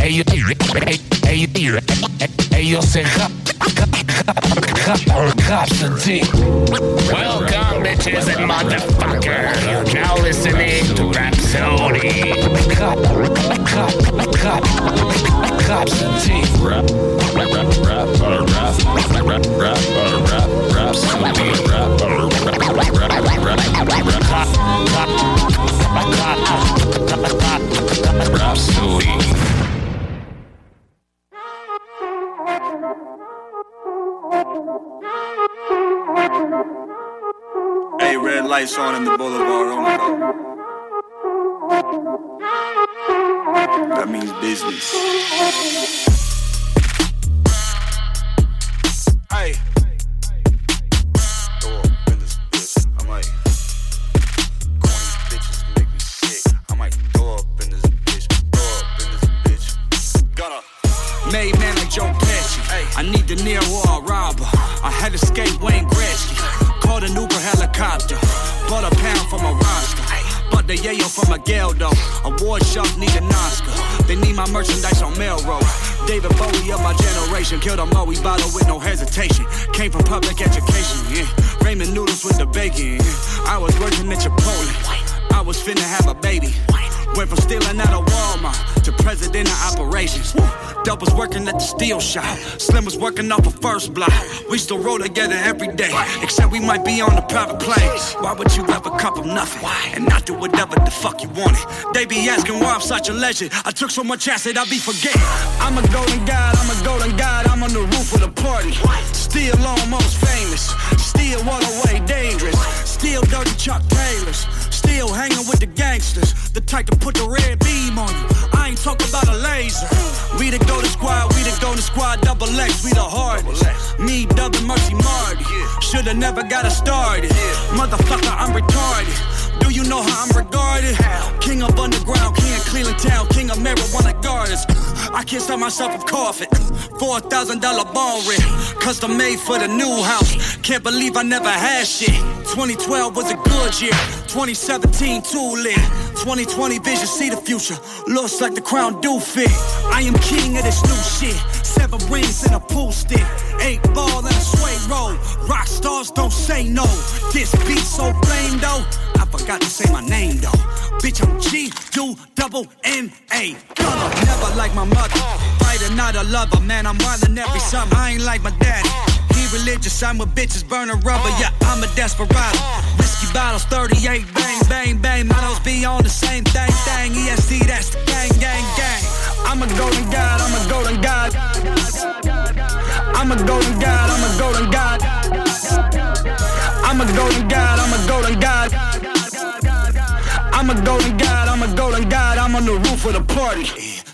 Ellos, ellos, ellos Constantine. Welcome, bitches and motherfuckers. You're now listening to Rapsodie. Constantine. Hey, red lights on in the boulevard oh on That means business. I might throw up in this Made man like Joe Pesci. I need De Niro or a robber. I had to skate Wayne Gretzky. Called an Uber helicopter. Bought a pound from a roster. Bought the yayo from a Geldo. Award shows need an Oscar. They need my merchandise on Melrose. David Bowie of my generation. Killed a Moe bottle with no hesitation. Came from public education. Yeah. Ramen noodles with the bacon. Yeah. I was working at Chipotle. I was finna have a baby. Went from stealing out of Walmart to president of operations. Dope was working at the steel shop. Slim was working off a first block. We still roll together every day, except we might be on a private plane. Why would you ever cup of nothing and not do whatever the fuck you wanted? They be asking why I'm such a legend. I took so much acid, I be forgetting. I'm a golden god, I'm a golden god, I'm on the roof of the party. Still almost famous, still all the way dangerous. Still dirty Chuck Taylors, still hanging with the gangsters. The type to put the red beam on you. I ain't talking about a laser. We the go to squad, we the go to squad, double X, we the hardest. Me, double mercy Marty. Shoulda never got it started. Motherfucker, I'm retarded. Do you know how I'm regarded? King of underground, king of Cleveland town, king of marijuana gardens. I can't stop myself from coughing. Four thousand dollar bone rent, custom made for the new house. Can't believe I never had shit. 2012 was a good year. 2017 too lit. 2020 vision, see the future. Looks like the crown do fit. I am king of this new shit. Seven rings and a pool stick. Eight ball and a sway roll. Rock stars don't say no. This beat so flame though. I forgot to say my name though. Bitch, I'm G, U, double N A. Never like my mother. Fighter, not a lover. Man, I'm wildin' every summer. I ain't like my daddy. He religious, I'm with bitches burning rubber. Yeah, I'm a desperado. Whiskey bottles, 38, bang, bang, bang. Models be on the same thing, thing. EST, that's the gang, gang, gang. I'm a golden god, I'm a golden god. I'm a golden god, I'm a golden god. I'm a golden god, I'm a golden god. I'm a golden god, I'm a golden god. I'm on the roof of the party.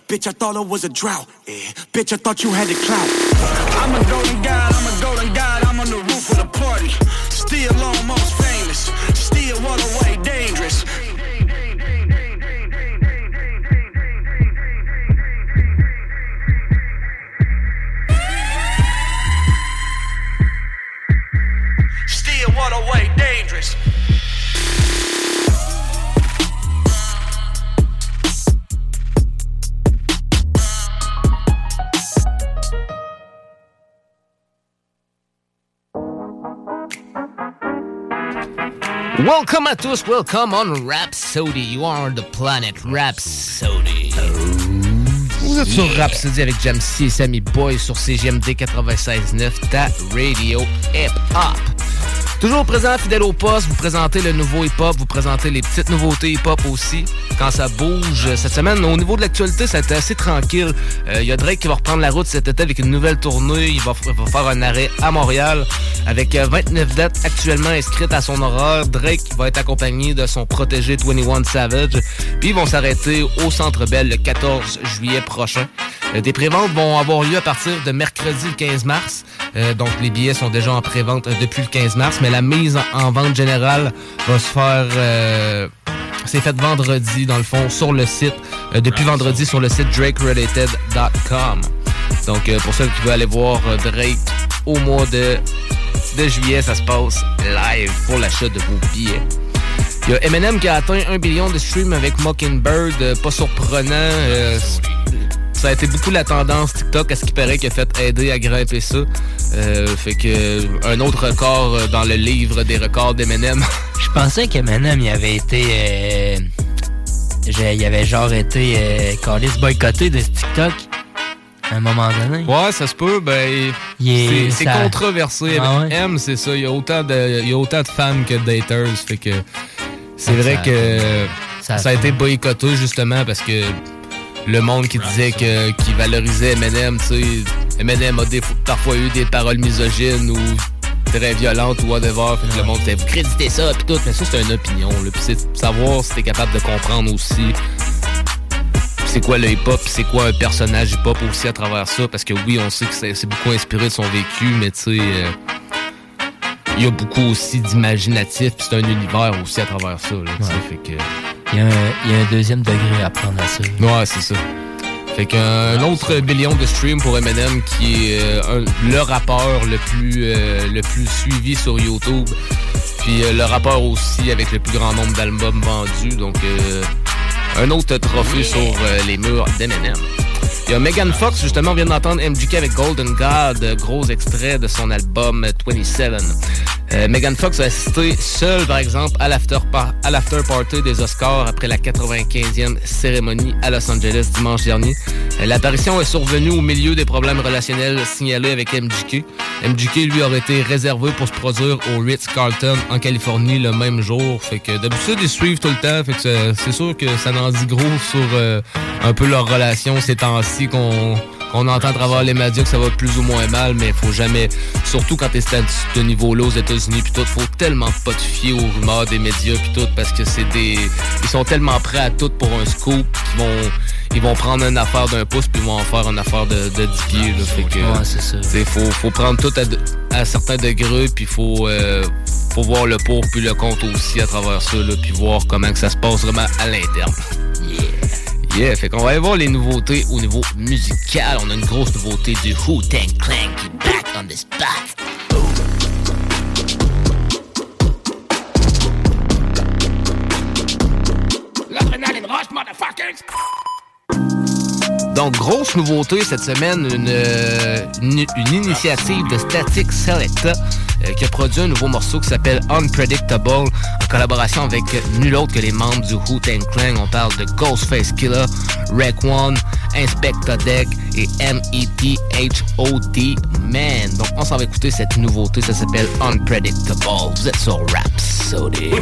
Bitch, I thought it was a drought. Bitch, I thought you had the clout. I'm a golden god, I'm a Welcome à tous, welcome on Rhapsody. You are on the planet Rhapsody. Vous êtes sur Rhapsody avec Jamsey et Sammy Boy sur CGMD 96.9, ta radio hip-hop. Toujours présent, fidèle au poste, vous présentez le nouveau hip-hop, vous présentez les petites nouveautés hip-hop aussi. Quand ça bouge, cette semaine, au niveau de l'actualité, ça a été assez tranquille. Il y a Drake qui va reprendre la route cet été avec une nouvelle tournée. Il va, faire un arrêt à Montréal avec euh, 29 dates actuellement inscrites à son horaire. Drake va être accompagné de son protégé 21 Savage. Puis ils vont s'arrêter au Centre Bell le 14 juillet prochain. Euh, Des préventes vont avoir lieu à partir de mercredi le 15 mars. Euh, donc les billets sont déjà en prévente euh, depuis le 15 mars, la mise en, en vente générale va se faire... euh, c'est fait vendredi, dans le fond, sur le site. euh, depuis vendredi, sur le site drakerelated.com. Donc, euh, pour ceux qui veulent aller voir euh, Drake au mois de, de juillet, ça se passe live pour l'achat de vos billets. Il y a Eminem qui a atteint un billion de streams avec Mockingbird. euh, pas surprenant. Ça a été beaucoup la tendance TikTok à ce qui paraît qui a fait aider à grimper ça. Euh, fait que euh, un autre record euh, dans le livre des records d'Eminem. Je pensais qu'Eminem, il avait été. Euh, il avait genre été. Euh, câlisse boycotté de ce TikTok. À un moment donné. Ouais, ça se peut. Ben, c'est ça- controversé. Ah ouais? M, c'est ça. Il y a autant de, il y a autant de fans que de haters. Fait que c'est Ça- vrai ça- que ça- ça, a été boycotté justement parce que le monde qui disait que qui valorisait Eminem, tu sais, Eminem a des, parfois eu des paroles misogynes ou très violentes ou whatever. Fait que le monde disait vous créditez ça puis tout, mais ça c'est une opinion. là. Puis c'est savoir si t'es capable de comprendre aussi c'est quoi le hip-hop, c'est quoi un personnage hip-hop aussi à travers ça, parce que oui, on sait que c'est beaucoup inspiré de son vécu, mais tu sais, euh, il y a beaucoup aussi d'imaginatif, c'est un univers aussi à travers ça, là, Ouais. fait que... Il y, a un, y a un deuxième degré à prendre à ça. Ouais, c'est ça. Fait qu'un autre billion de streams pour Eminem, qui est euh, un- le rappeur le plus, euh, le plus suivi sur YouTube, puis euh, le rappeur aussi avec le plus grand nombre d'albums vendus, donc euh, un autre trophée sur les murs d'Eminem. Il y a Megan Fox, justement, on vient d'entendre MGK avec Golden God, gros extrait de son album euh, 27. Euh, Megan Fox a assisté seule, par exemple, à l'after par- à l'after party des Oscars après la 95e cérémonie à Los Angeles dimanche dernier. Euh, L'apparition est survenue au milieu des problèmes relationnels signalés avec MGK. MGK, lui, aurait été réservé pour se produire au Ritz-Carlton en Californie le même jour. Fait que d'habitude, ils suivent tout le temps. Fait que c'est- sûr que ça en dit gros sur euh, un peu leur relation ces temps-ci qu'on qu'on entend à travers les médias que ça va plus ou moins mal, mais faut jamais, surtout quand t'es à ce niveau-là aux États-Unis puis tout, faut tellement pas te fier aux rumeurs des médias puis tout, parce que c'est des, ils sont tellement prêts à tout pour un scoop qu'ils vont, ils vont prendre une affaire d'un pouce puis ils vont en faire une affaire de, de 10 pieds, là. Fait que, Ouais, c'est ça. faut, faut prendre tout à, à certains degrés, puis faut, euh, faut voir le pour puis le contre aussi à travers ça, là, puis voir comment que ça se passe vraiment à l'interne. Yeah. Yeah, fait qu'on va aller voir les nouveautés au niveau musical. On a une grosse nouveauté du Who Tang Clan qui back on the spot. Donc, grosse nouveauté cette semaine, une, euh, une, une initiative de Static Selecta euh, qui a produit un nouveau morceau qui s'appelle Unpredictable en collaboration avec nul autre que les membres du Wu Tang Clan. On parle de Ghostface Killer, Rec One, Inspector Deck et M.E.T.H.O.D. Man. Donc, on s'en va écouter cette nouveauté. Ça s'appelle Unpredictable. Vous êtes sur Rhapsody.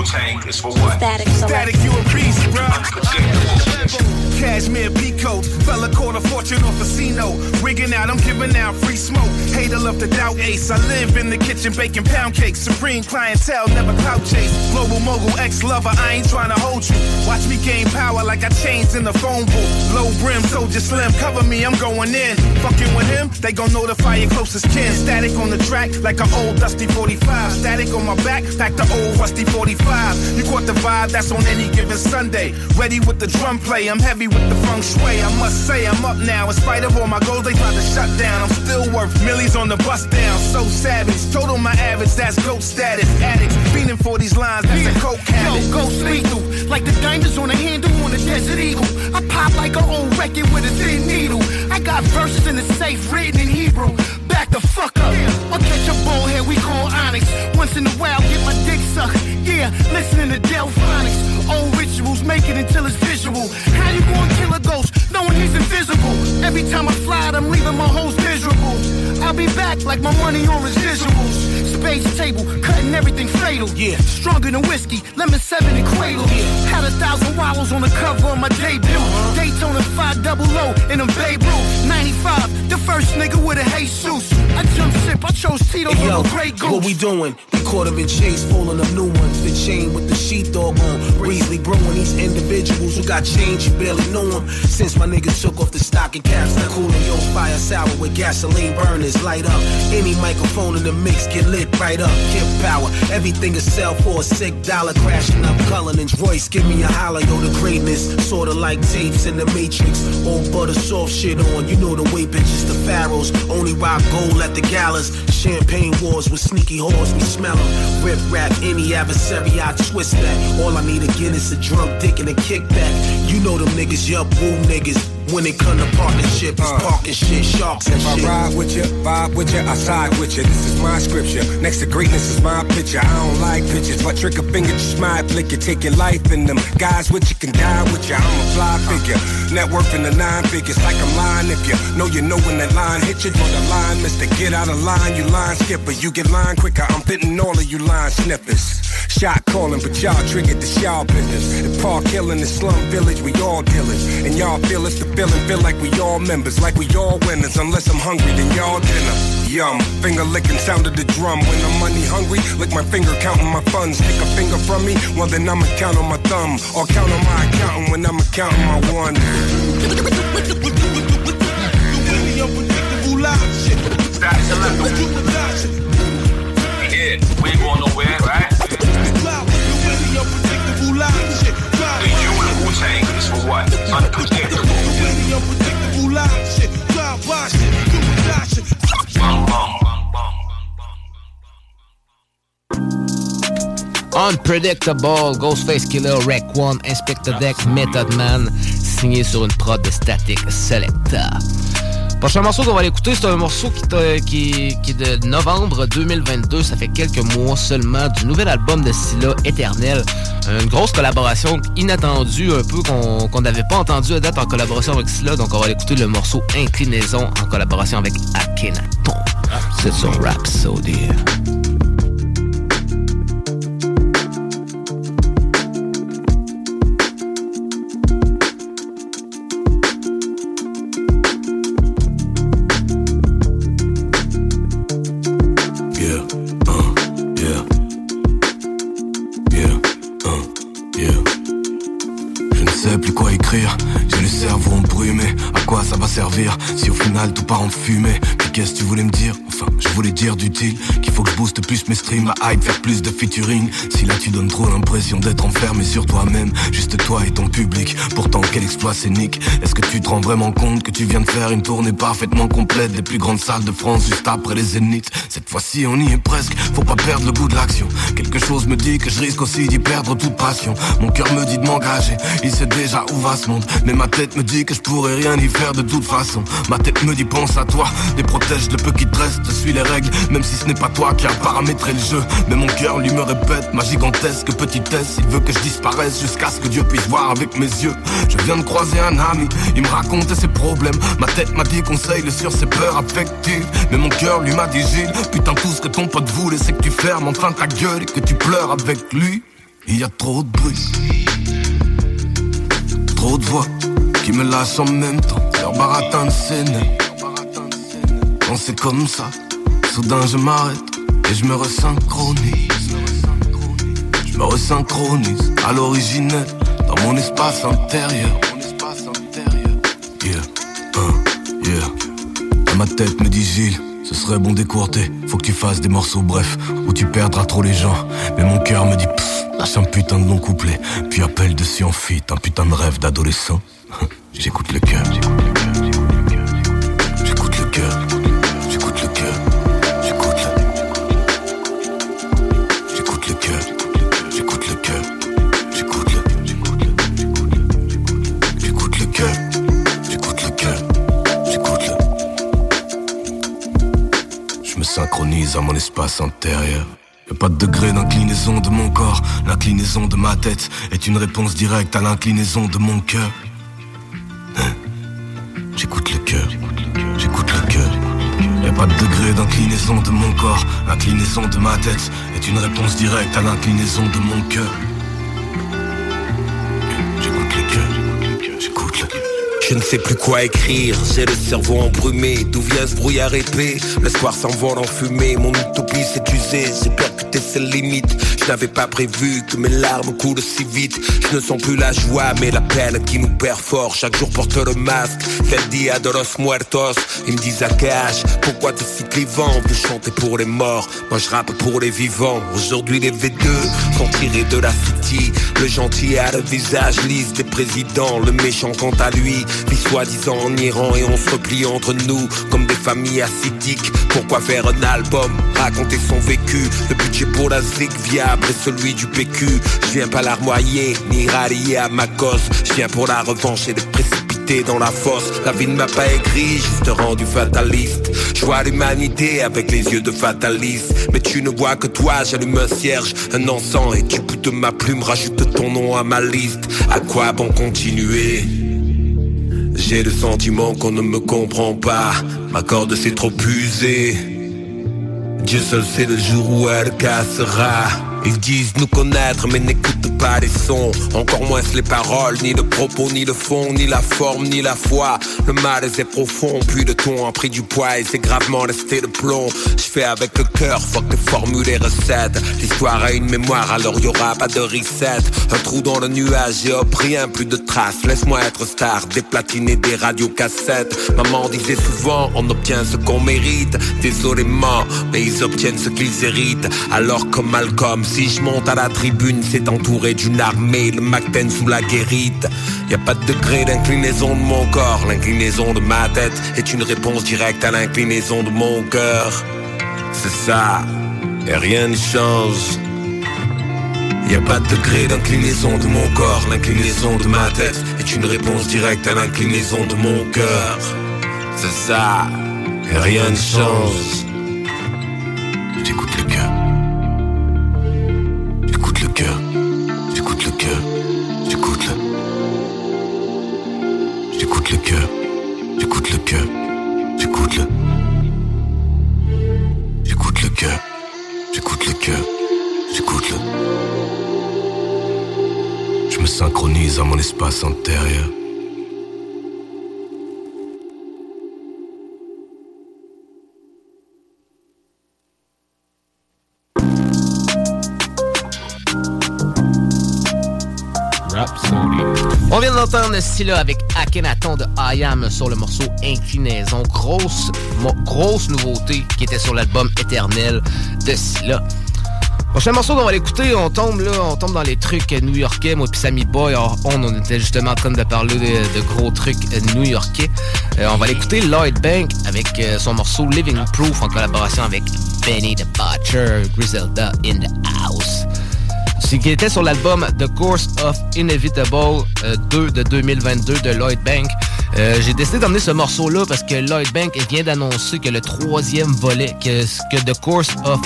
And Wu-Tang is for what? Static Static, you a breezy, bro. Cashmere peacoat, fella caught a fortune off a casino. Rigging out, I'm giving out free smoke. Hater love to doubt ace. I live in the kitchen baking pound cakes. Supreme clientele, never clout chase. Global mogul, ex lover, I ain't trying to hold you. Watch me gain power like I changed in the phone booth. Low brim, soldier slim, cover me, I'm going in. Fucking with him, they gon' notify your closest kin. Static on the track like an old dusty 45. Static on my back, like the old rusty 45. You caught the vibe, that's on any given Sunday. Ready with the drum play, I'm heavy with the feng shui. I must say, I'm up now. In spite of all my goals, they tried to shut down. I'm still worth millies on the bus down. So savage, total my average, that's goat status. Addicts, fiending for these lines, that's a coke habit. Yo, ghost lethal, like the diamonds on a handle on a desert eagle. I pop like an old record with a thin needle. I got verses in the safe written in Hebrew. Back the fuck up. Or catch a bullhead we call Onyx. Once in a while, get my dick sucked. Yeah, listening to Delfonics. Old rituals, make it until it's visual. How you gonna kill a ghost knowing he's invisible? Every time I fly, I'm leaving my host miserable. I'll be back like my money on residuals. Space table, cutting everything fatal. Yeah, stronger than whiskey, lemon seven and cradle. Yeah. Had a thousand wallows on the cover of my debut. Daytona 5 double O in a Babe Ruth. 95, the first nigga with a Jesus. I jump ship, I chose Tito Hey, yo, over Grey Goose. what we doing? We caught him in chase, pulling up new ones. The chain with the sheepdog on. Breezely brewing these individuals who got change, you barely know them. Since my nigga took off the stocking caps, now cooling yo fire sour with gasoline burners. Light up any microphone in the mix, get lit right up. Kid power, everything is sell for a sick dollar. Crashing up Cullinan's Royce, give me a holler, yo, the greatness. Sorta like tapes in the Matrix. Old butter soft shit on, you know the way bitches, the pharaohs. Only rock gold at the galas. Champagne wars with sneaky whores, we smell them. Rip rap any adversary, I twist that. All I need again is a drunk dick and a kickback. You know them niggas, yup, woo niggas. When it come to partnership, it's uh. parking shit, sharks and If I ride with you, vibe with you, I side with you. This is my scripture. Next to greatness is my picture. I don't like pictures, but trick a finger, just my flick you. Take your life in them. Guys with you can die with you. I'm a fly figure. Net worth in the nine figures, like I'm lying. If you know you know when that line hit you, draw the line, mister. Get out of line, you line skipper. You get line quicker. I'm fitting all of you line snippers. Shot calling, but y'all triggered the y'all business. The park hill in the slum village, we all dealers. And y'all feel it's the feeling, feel like we all members, like we all winners. Unless I'm hungry, then y'all dinner. Uh, yum, finger licking sound of the drum. When I'm money hungry, lick my finger counting my funds. Take a finger from me, well then I'ma count on my thumb. Or count on my accountant when I'ma counting my one. Yeah, we ain't going nowhere, right? The you and Wu-Tang is for what? Unpredictable. Unpredictable, Ghostface Killer, Rec One, Inspector Deck, Method Man, signé sur une prod de Static Selecta. Prochain morceau qu'on va aller écouter, c'est un morceau qui, t'a- qui- qui est de novembre 2022. Ça fait quelques mois seulement du nouvel album de Scylla, Éternel. Une grosse collaboration inattendue, un peu qu'on n'avait pas entendu à date en collaboration avec Scylla. Donc on va aller écouter le morceau Inclinaison en collaboration avec Akhenaton. C'est sur Rhapsody. Tout part en fumée qu'est-ce que tu voulais me dire Enfin, je voulais dire d'utile qu'il faut que je booste plus mes streams, la hype, faire plus de featuring. Si là tu donnes trop l'impression d'être enfermé sur toi-même, juste toi et ton public. Pourtant, quel exploit scénique Est-ce que tu te rends vraiment compte que tu viens de faire une tournée parfaitement complète des plus grandes salles de France juste après les zéniths? Cette fois-ci, on y est presque, faut pas perdre le goût de l'action. Quelque chose me dit que je risque aussi d'y perdre toute passion. Mon cœur me dit de m'engager, il sait déjà où va ce monde. Mais ma tête me dit que je pourrais rien y faire de toute façon. Ma tête me dit pense à toi, les le peu qui te reste, suis les règles, même si ce n'est pas toi qui as paramétré le jeu. Mais mon cœur lui me répète ma gigantesque petitesse. Il veut que je disparaisse jusqu'à ce que Dieu puisse voir avec mes yeux. Je viens de croiser un ami, il me racontait ses problèmes. Ma tête m'a dit conseil sur ses peurs affectives. Mais mon cœur lui m'a dit Gilles, putain tout ce que ton pote voulait c'est que tu fermes enfin ta gueule et que tu pleures avec lui. Il y a trop de bruit, trop de voix qui me lâchent en même temps. Leur baratin de scène. C'est comme ça, soudain je m'arrête et je me resynchronise. Je me resynchronise à l'originel dans mon espace intérieur. Yeah, hein, yeah. Dans ma tête me dit Gilles, ce serait bon d'écourter. Faut que tu fasses des morceaux brefs où tu perdras trop les gens. Mais mon cœur me dit pfff, lâche un putain de long couplet. Puis appelle dessus en fit un putain de rêve d'adolescent. J'écoute le cœur, j'écoute le cœur, j'écoute le cœur. Le le Je me synchronise espace intérieur. Pas de degré d'inclinaison de mon corps, l'inclinaison de ma tête est une réponse directe à l'inclinaison de mon cœur. Hein? J'écoute le cœur, j'écoute le cœur. Y'a pas de degré d'inclinaison de mon corps, l'inclinaison de ma tête est une réponse directe à l'inclinaison de mon cœur. Je ne sais plus quoi écrire, j'ai le cerveau embrumé. D'où vient ce brouillard épais? L'espoir s'envole en fumée. Mon utopie s'est usée, j'ai percuté ses limites n'avais pas prévu que mes larmes coulent si vite. Je ne sens plus la joie mais la peine qui nous perd fort. Chaque jour porte le masque, quel dia de los muertos. Ils me disent à cage, pourquoi te si clivant De chanter pour les morts, moi je rappe pour les vivants. Aujourd'hui les V2 sont tirés de la city. Le gentil a le visage lisse des présidents. Le méchant quant à lui vit soi-disant en Iran et on se replie entre nous comme des familles ascétiques. Pourquoi faire un album, raconter son vécu. Le budget pour la zig viable est celui du PQ. Je viens pas larmoyer ni rallier à ma cause. Je viens pour la revanche et les précipiter dans la fosse. La vie ne m'a pas écrit, juste rendu fataliste. Je vois l'humanité avec les yeux de fataliste. Mais tu ne vois que toi, j'allume un cierge, un encens et du bout de ma plume rajoute ton nom à ma liste. À quoi bon continuer? J'ai le sentiment qu'on ne me comprend pas. Ma corde s'est trop usée. Dieu seul sait le jour où elle cassera. Ils disent nous connaître mais n'écoutent pas les sons. Encore moins les paroles, ni le propos, ni le fond, ni la forme, ni la foi Le mal est profond, puis le ton a pris du poids et c'est gravement resté le plomb. Je fais avec le cœur, fuck les formules et recettes L'histoire a une mémoire alors y aura pas de reset Un trou dans le nuage hop rien plus de traces. Laisse-moi être star, des des radiocassettes Maman disait souvent on obtient ce qu'on mérite. Désolément, mais ils obtiennent ce qu'ils héritent. Alors comme Malcolm si je monte à la tribune, c'est entouré d'une armée, le Macten sous la guérite. Y a pas de degré d'inclinaison de mon corps, l'inclinaison de ma tête est une réponse directe à l'inclinaison de mon cœur. C'est ça, et rien ne change. Y a pas de degré d'inclinaison de mon corps, l'inclinaison de ma tête est une réponse directe à l'inclinaison de mon cœur. C'est ça, et rien ne change. J'écoute le cœur. J'écoute le cœur. Cœur. J'écoute le. J'écoute le cœur. J'écoute le cœur. J'écoute le. J'écoute le cœur. J'écoute le cœur. J'écoute le. Je me synchronise à mon espace intérieur. D'entendre Scylla avec Akhenaton de I Am sur le morceau Inclinaison. Grosse, grosse nouveauté qui était sur l'album Éternel de Scylla. Prochain morceau qu'on va l'écouter, on tombe là, on tombe dans les trucs new-yorkais. Moi puis Sammy Boy, on, on était justement en train de parler de, de gros trucs new-yorkais. Euh, on va l'écouter Lloyd Bank avec euh, son morceau Living Proof en collaboration avec Benny the Butcher, Griselda in the House. Ce qui était sur l'album The Course of Inevitable euh, 2 de 2022 de Lloyd Bank. Euh, J'ai décidé d'emmener ce morceau-là parce que Lloyd Bank vient d'annoncer que le troisième volet, que, The Course of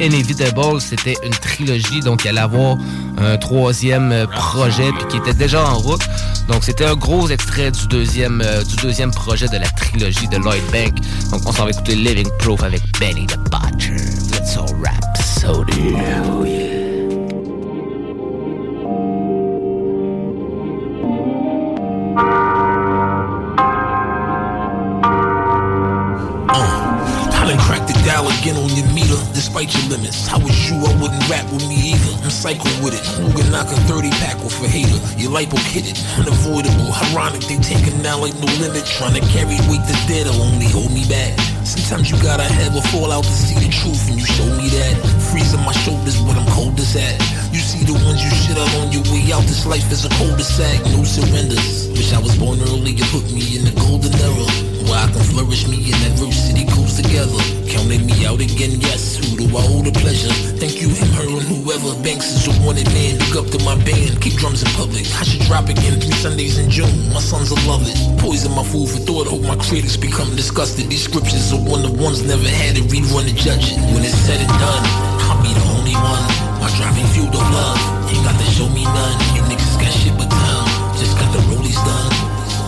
Inevitable, c'était une trilogie, donc il allait avoir un troisième euh, projet puis qui était déjà en route. Donc c'était un gros extrait du deuxième, euh, du deuxième projet de la trilogie de Lloyd Bank. Donc on s'en va écouter Living Proof avec Benny the Butcher. Let's all rap so again on your meter, despite your limits. How was you? I wouldn't rap with me either. I'm psycho with it. Can knock a 30 pack off a hater? Your lipo it. unavoidable. Ironic, they taking now like no limit. Trying to carry weight that's dead will only hold me back. Sometimes you gotta have a fallout to see the truth, and you show me that. Freezing my shoulders, but I'm coldest at. You see the ones you shit out on your way out this life is a cul-de-sac, no surrenders. Wish I was born early and put me in the golden era. Where I can flourish me and adversity goes together. Counting me out again, yes. Who do I owe the pleasure? Thank you, him, her, and whoever. Banks is a wanted man. Look up to my band. Keep drums in public. I should drop again three Sundays in June. My sons will love it. Poison my food for thought. Hope my critics become disgusted. These scriptures are one of ones never had to rerun and judge it. When it's said and done, I'll be the only one. My driving of love. Ain't got to show me none. You niggas got shit but time. Just got the rollies done.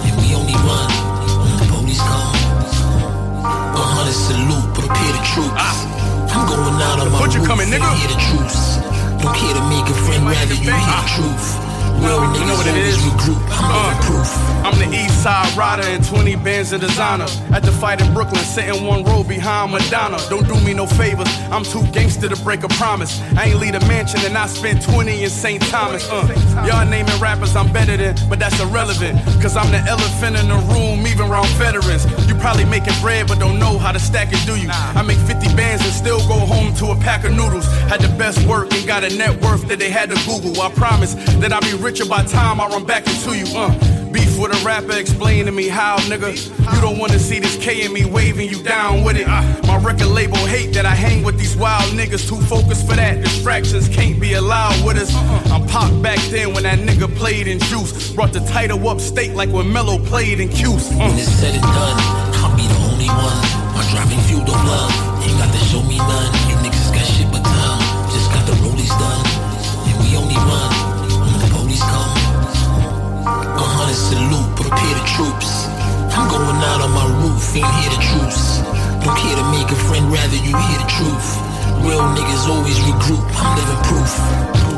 And we only run when the police come. A hundred salute, prepare the troops. I'm going out on my roof, coming, nigga. hear the truths. Don't care to make a friend, rather you hear the truth. You know what it. I'm proof. I'm the east side rider and 20 bands of designer. At the fight in Brooklyn, sitting one row behind Madonna. Don't do me no favors, I'm too gangster to break a promise. I ain't lead a mansion and I spent 20 in St. Thomas. Uh, y'all naming rappers I'm better than, but that's irrelevant. Cause I'm the elephant in the room, even around veterans. You probably making bread, but don't know how to stack it, do you? I make 50 bands and still go home to a pack of noodles. Had the best work and got a net worth that they had to Google. I promise that I'll be richer by time I run back into you. Uh, beef with a rapper, explain to me how, nigga. You don't wanna see this K in me waving you down with it. My record label hate that I hang with these wild niggas. Too focused for that. Distractions can't be allowed with us. I'm popped back then when that nigga played in juice. Brought the title up state like when Mello played in Cuse. When it's said and done, I'll be the only one. My driving fuel of love. Ain't got to show me none. You niggas got shit but time. Just got the rollies done. And we only run A hundred salute, prepare the troops. I'm going out on my roof, ain't hear the truths. Don't care to make a friend, rather you hear the truth. Real niggas always regroup, I'm living proof.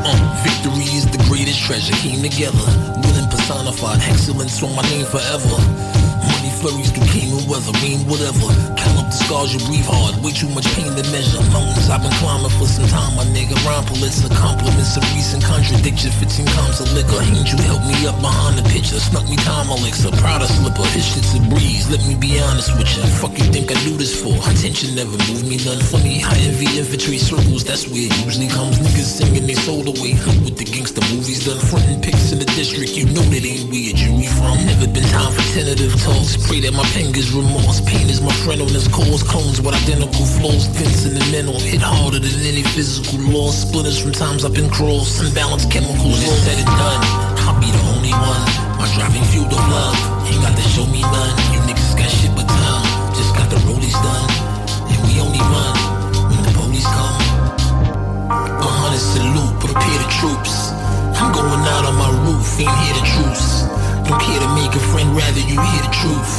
Uh, victory is the greatest treasure, came together. Willing personified, excellence on my name forever. Flurries through cane and weather, rain, whatever. Count up the scars you breathe hard, way too much pain to measure. Mountains I've been climbing for some time, my nigga. Rhyme Pulitzer, compliments of recent contradiction, fits in comes of liquor. You help me up behind the picture? Snuck me time elixir, of slipper. His shit's a breeze, let me be honest with you. Fuck you think I do this for? Attention never moved me none funny. I envy infantry circles, that's where it usually comes. Niggas singing they soul away. What the gangster movies done. Frontin' pics in the district, you know that ain't weird. You we from? Never been time for tentative talks. Pray that my fingers, remorse. Pain is my friend on this cause. Clones with identical flaws. Fence in the mental. Hit harder than any physical loss. Splitters from times I've been crossed. Imbalanced chemicals. When it's said and done, I'll be the only one. My driving fuel of love. Ain't got to show me none. You niggas got shit but time. Just got the rollies done. And we only run when the police come. A hundred salute, prepare the troops. I'm going out on my roof, ain't hear the truths. Don't care to make a friend, rather you hear the truth.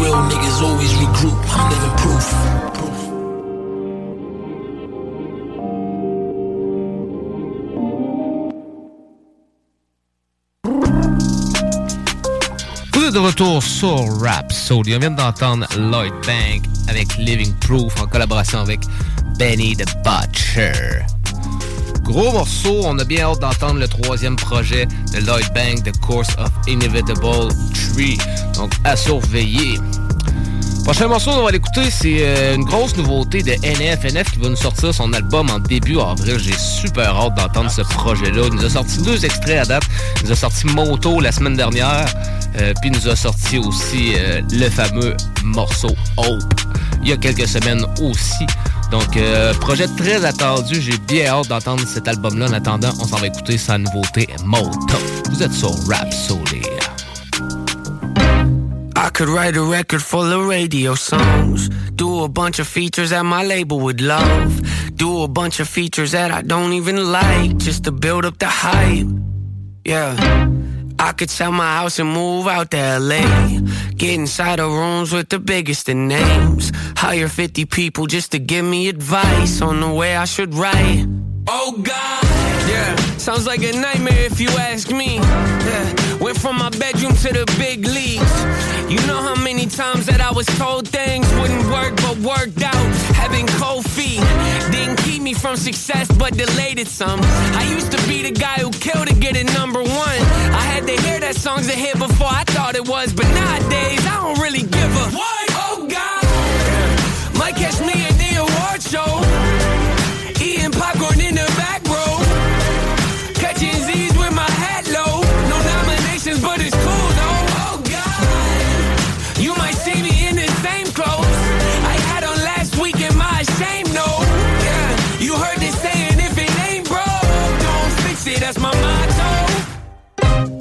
Real niggas always regroup, I'm living proof. Êtes de retour sur Rapsodie. On vient d'entendre Lloyd Bank avec Living Proof en collaboration avec Benny the Butcher. Gros morceau, on a bien hâte d'entendre le troisième projet de Lloyd Bank, The Course of Inevitable Tree. Donc à surveiller. Prochain morceau qu'on va l'écouter, c'est euh, une grosse nouveauté de NF. NF qui va nous sortir son album en début avril. J'ai super hâte d'entendre ce projet-là. Il nous a sorti deux extraits à date. Il nous a sorti Moto la semaine dernière. euh, puis il nous a sorti aussi euh, le fameux morceau Hope il y a quelques semaines aussi. Donc, euh, projet très attendu. J'ai bien hâte d'entendre cet album-là. En attendant, on s'en va écouter sa nouveauté Moto. Vous êtes sur Rap Soul. I could write a record full of radio songs. Do a bunch of features that my label would love. Do a bunch of features that I don't even like just to build up the hype. Yeah. I could sell my house and move out to LA. Get inside of rooms with the biggest of names. Hire 50 people just to give me advice on the way I should write. Oh God, yeah, sounds like a nightmare if you ask me. Yeah, went from my bedroom to the big leagues. You know how many times that I was told things wouldn't work but worked out. Having cold feet didn't keep me from success but delayed it some. I used to be the guy who killed to get it number one. I had to hear that song's a hit before I thought it was, but nowadays I don't really give a what.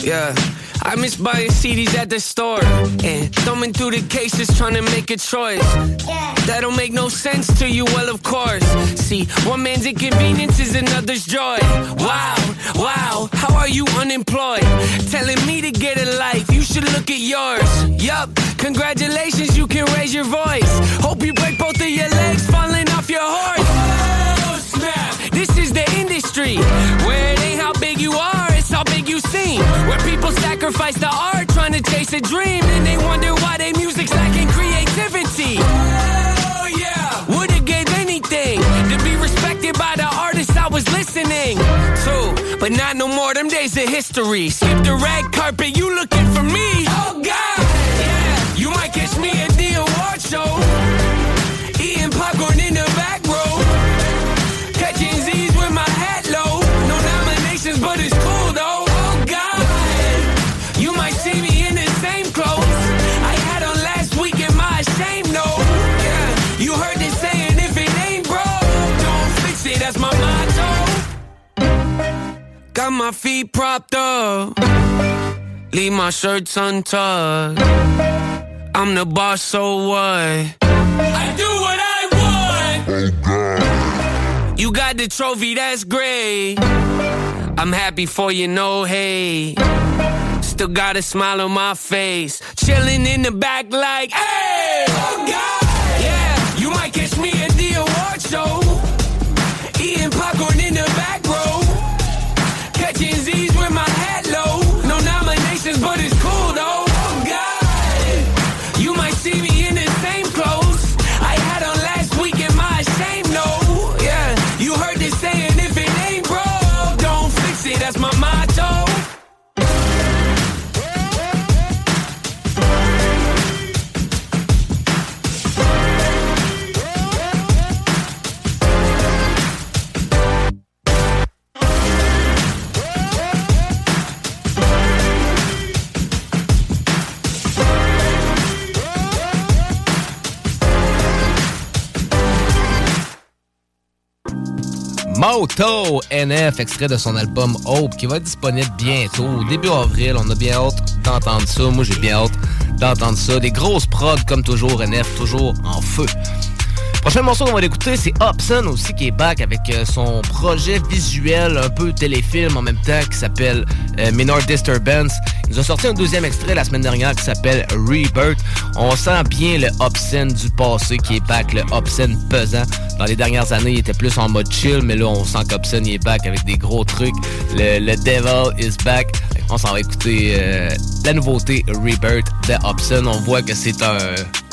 Yeah. I miss buying CDs at the store and thumbing through the cases trying to make a choice. That don't make no sense to you, well, of course. See, one man's inconvenience is another's joy. Wow, wow, how are you unemployed? Telling me to get a life, you should look at yours. Yup, congratulations, you can raise your voice. Hope you break both of your legs falling off your horse. Oh, snap, this is the industry where they ain't people sacrifice the art trying to chase a dream, and they wonder why their music's lacking creativity. Oh yeah, would've gave anything to be respected by the artists I was listening to, but not no more. Them days of history. Skip the red carpet, you looking for me? Got my feet propped up, leave my shirts untucked. I'm the boss, so what? I do what I want. Oh God. You got the trophy, that's great. I'm happy for you, no hate. Still got a smile on my face. Chilling in the back like, hey! Oh God! Yeah, you might catch me at the award show. Moto NF, extrait de son album Hope, qui va être disponible bientôt, début avril. On a bien hâte d'entendre ça. Moi, j'ai bien hâte d'entendre ça. Des grosses prods, comme toujours, NF, toujours en feu. Prochain morceau qu'on va écouter, c'est Hobson aussi qui est back avec euh, son projet visuel un peu téléfilm en même temps qui s'appelle euh, Minor Disturbance. Il nous a sorti un deuxième extrait la semaine dernière qui s'appelle Rebirth. On sent bien le Hobson du passé qui est back, le Hobson pesant. Dans les dernières années, il était plus en mode chill, mais là, on sent qu'Hobson est back avec des gros trucs. Le, le Devil is back. On s'en va écouter euh, la nouveauté Rebirth de Hobson. On voit que c'est un,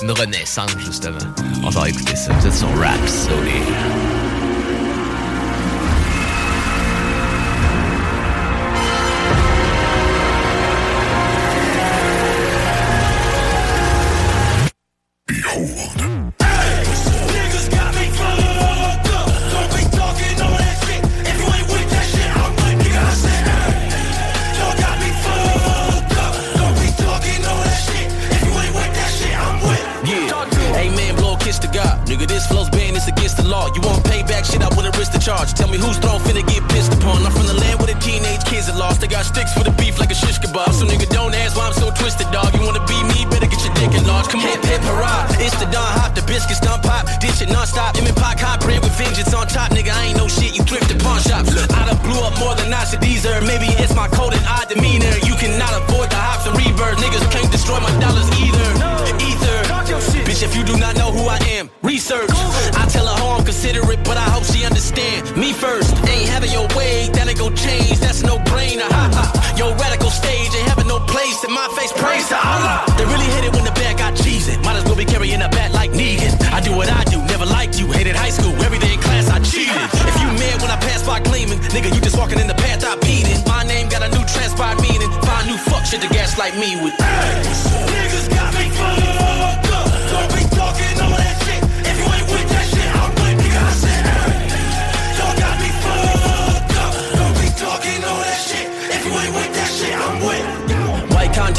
une renaissance, justement. On s'en va écouter ça. Vous êtes sur Rapsodie. Nigga, this flow's banned, it's against the law. You want payback shit, I wouldn't risk the charge. Tell me who's throne finna get pissed upon. I'm from the land where the teenage kids are lost. They got sticks for the beef like a shish kebab. So nigga, don't ask why I'm so twisted, dog. You wanna be me, better get your dick enlarged. Come on, hip hip hurrah. It's the Don Hop, the biscuits done pop. Dish it non-stop. Him and Pac hot bread with vengeance on top. Nigga, I ain't no shit, you thrift at pawn shops. I done blew up more than I should deserve. Maybe it's my cold and odd demeanor. You cannot avoid the hops and rebirth. Niggas can't destroy my dollars either. Ether. Bitch, if you do not know who I am, research. I tell her how I'm considerate, but I hope she understand. Me first, ain't having your way, that ain't gon' change. That's no brainer. Ha ha. Your radical stage ain't having no place in my face. Praise to Allah. They really hate it when the bag got cheese. Might as well be carrying a bat like Negan. I do what I do, never liked you. Hated high school, every day in class I cheated. If you mad when I pass by gleaming, nigga, you just walking in the path I beat in. My name got a new transpired meaning. Find new fuck shit to gaslight me with. Niggas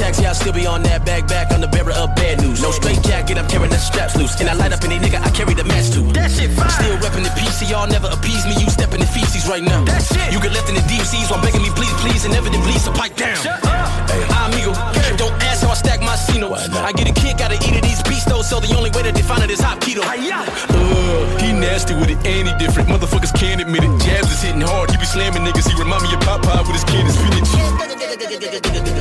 facts, yeah, I still be on that back back. I'm the bearer of bad news. No straight jacket, I'm tearing the straps loose. And I light up any nigga, I carry the match too. That shit fire. Still reppin' the PC, y'all never appease me. You stepping in feces right now. That shit. You get left in the deep seas while begging me, please, please, and evidently, so pipe down. Shut up. Hey. I'm amigo. Don't ask how I stack my Cinos. I get a kick out of eating the only way to define it is hot keto. Uh, he nasty with it, and he different. Motherfuckers can't admit it. Jabs is hitting hard. He be slamming niggas. He remind me of Popeye with his kid of spinach.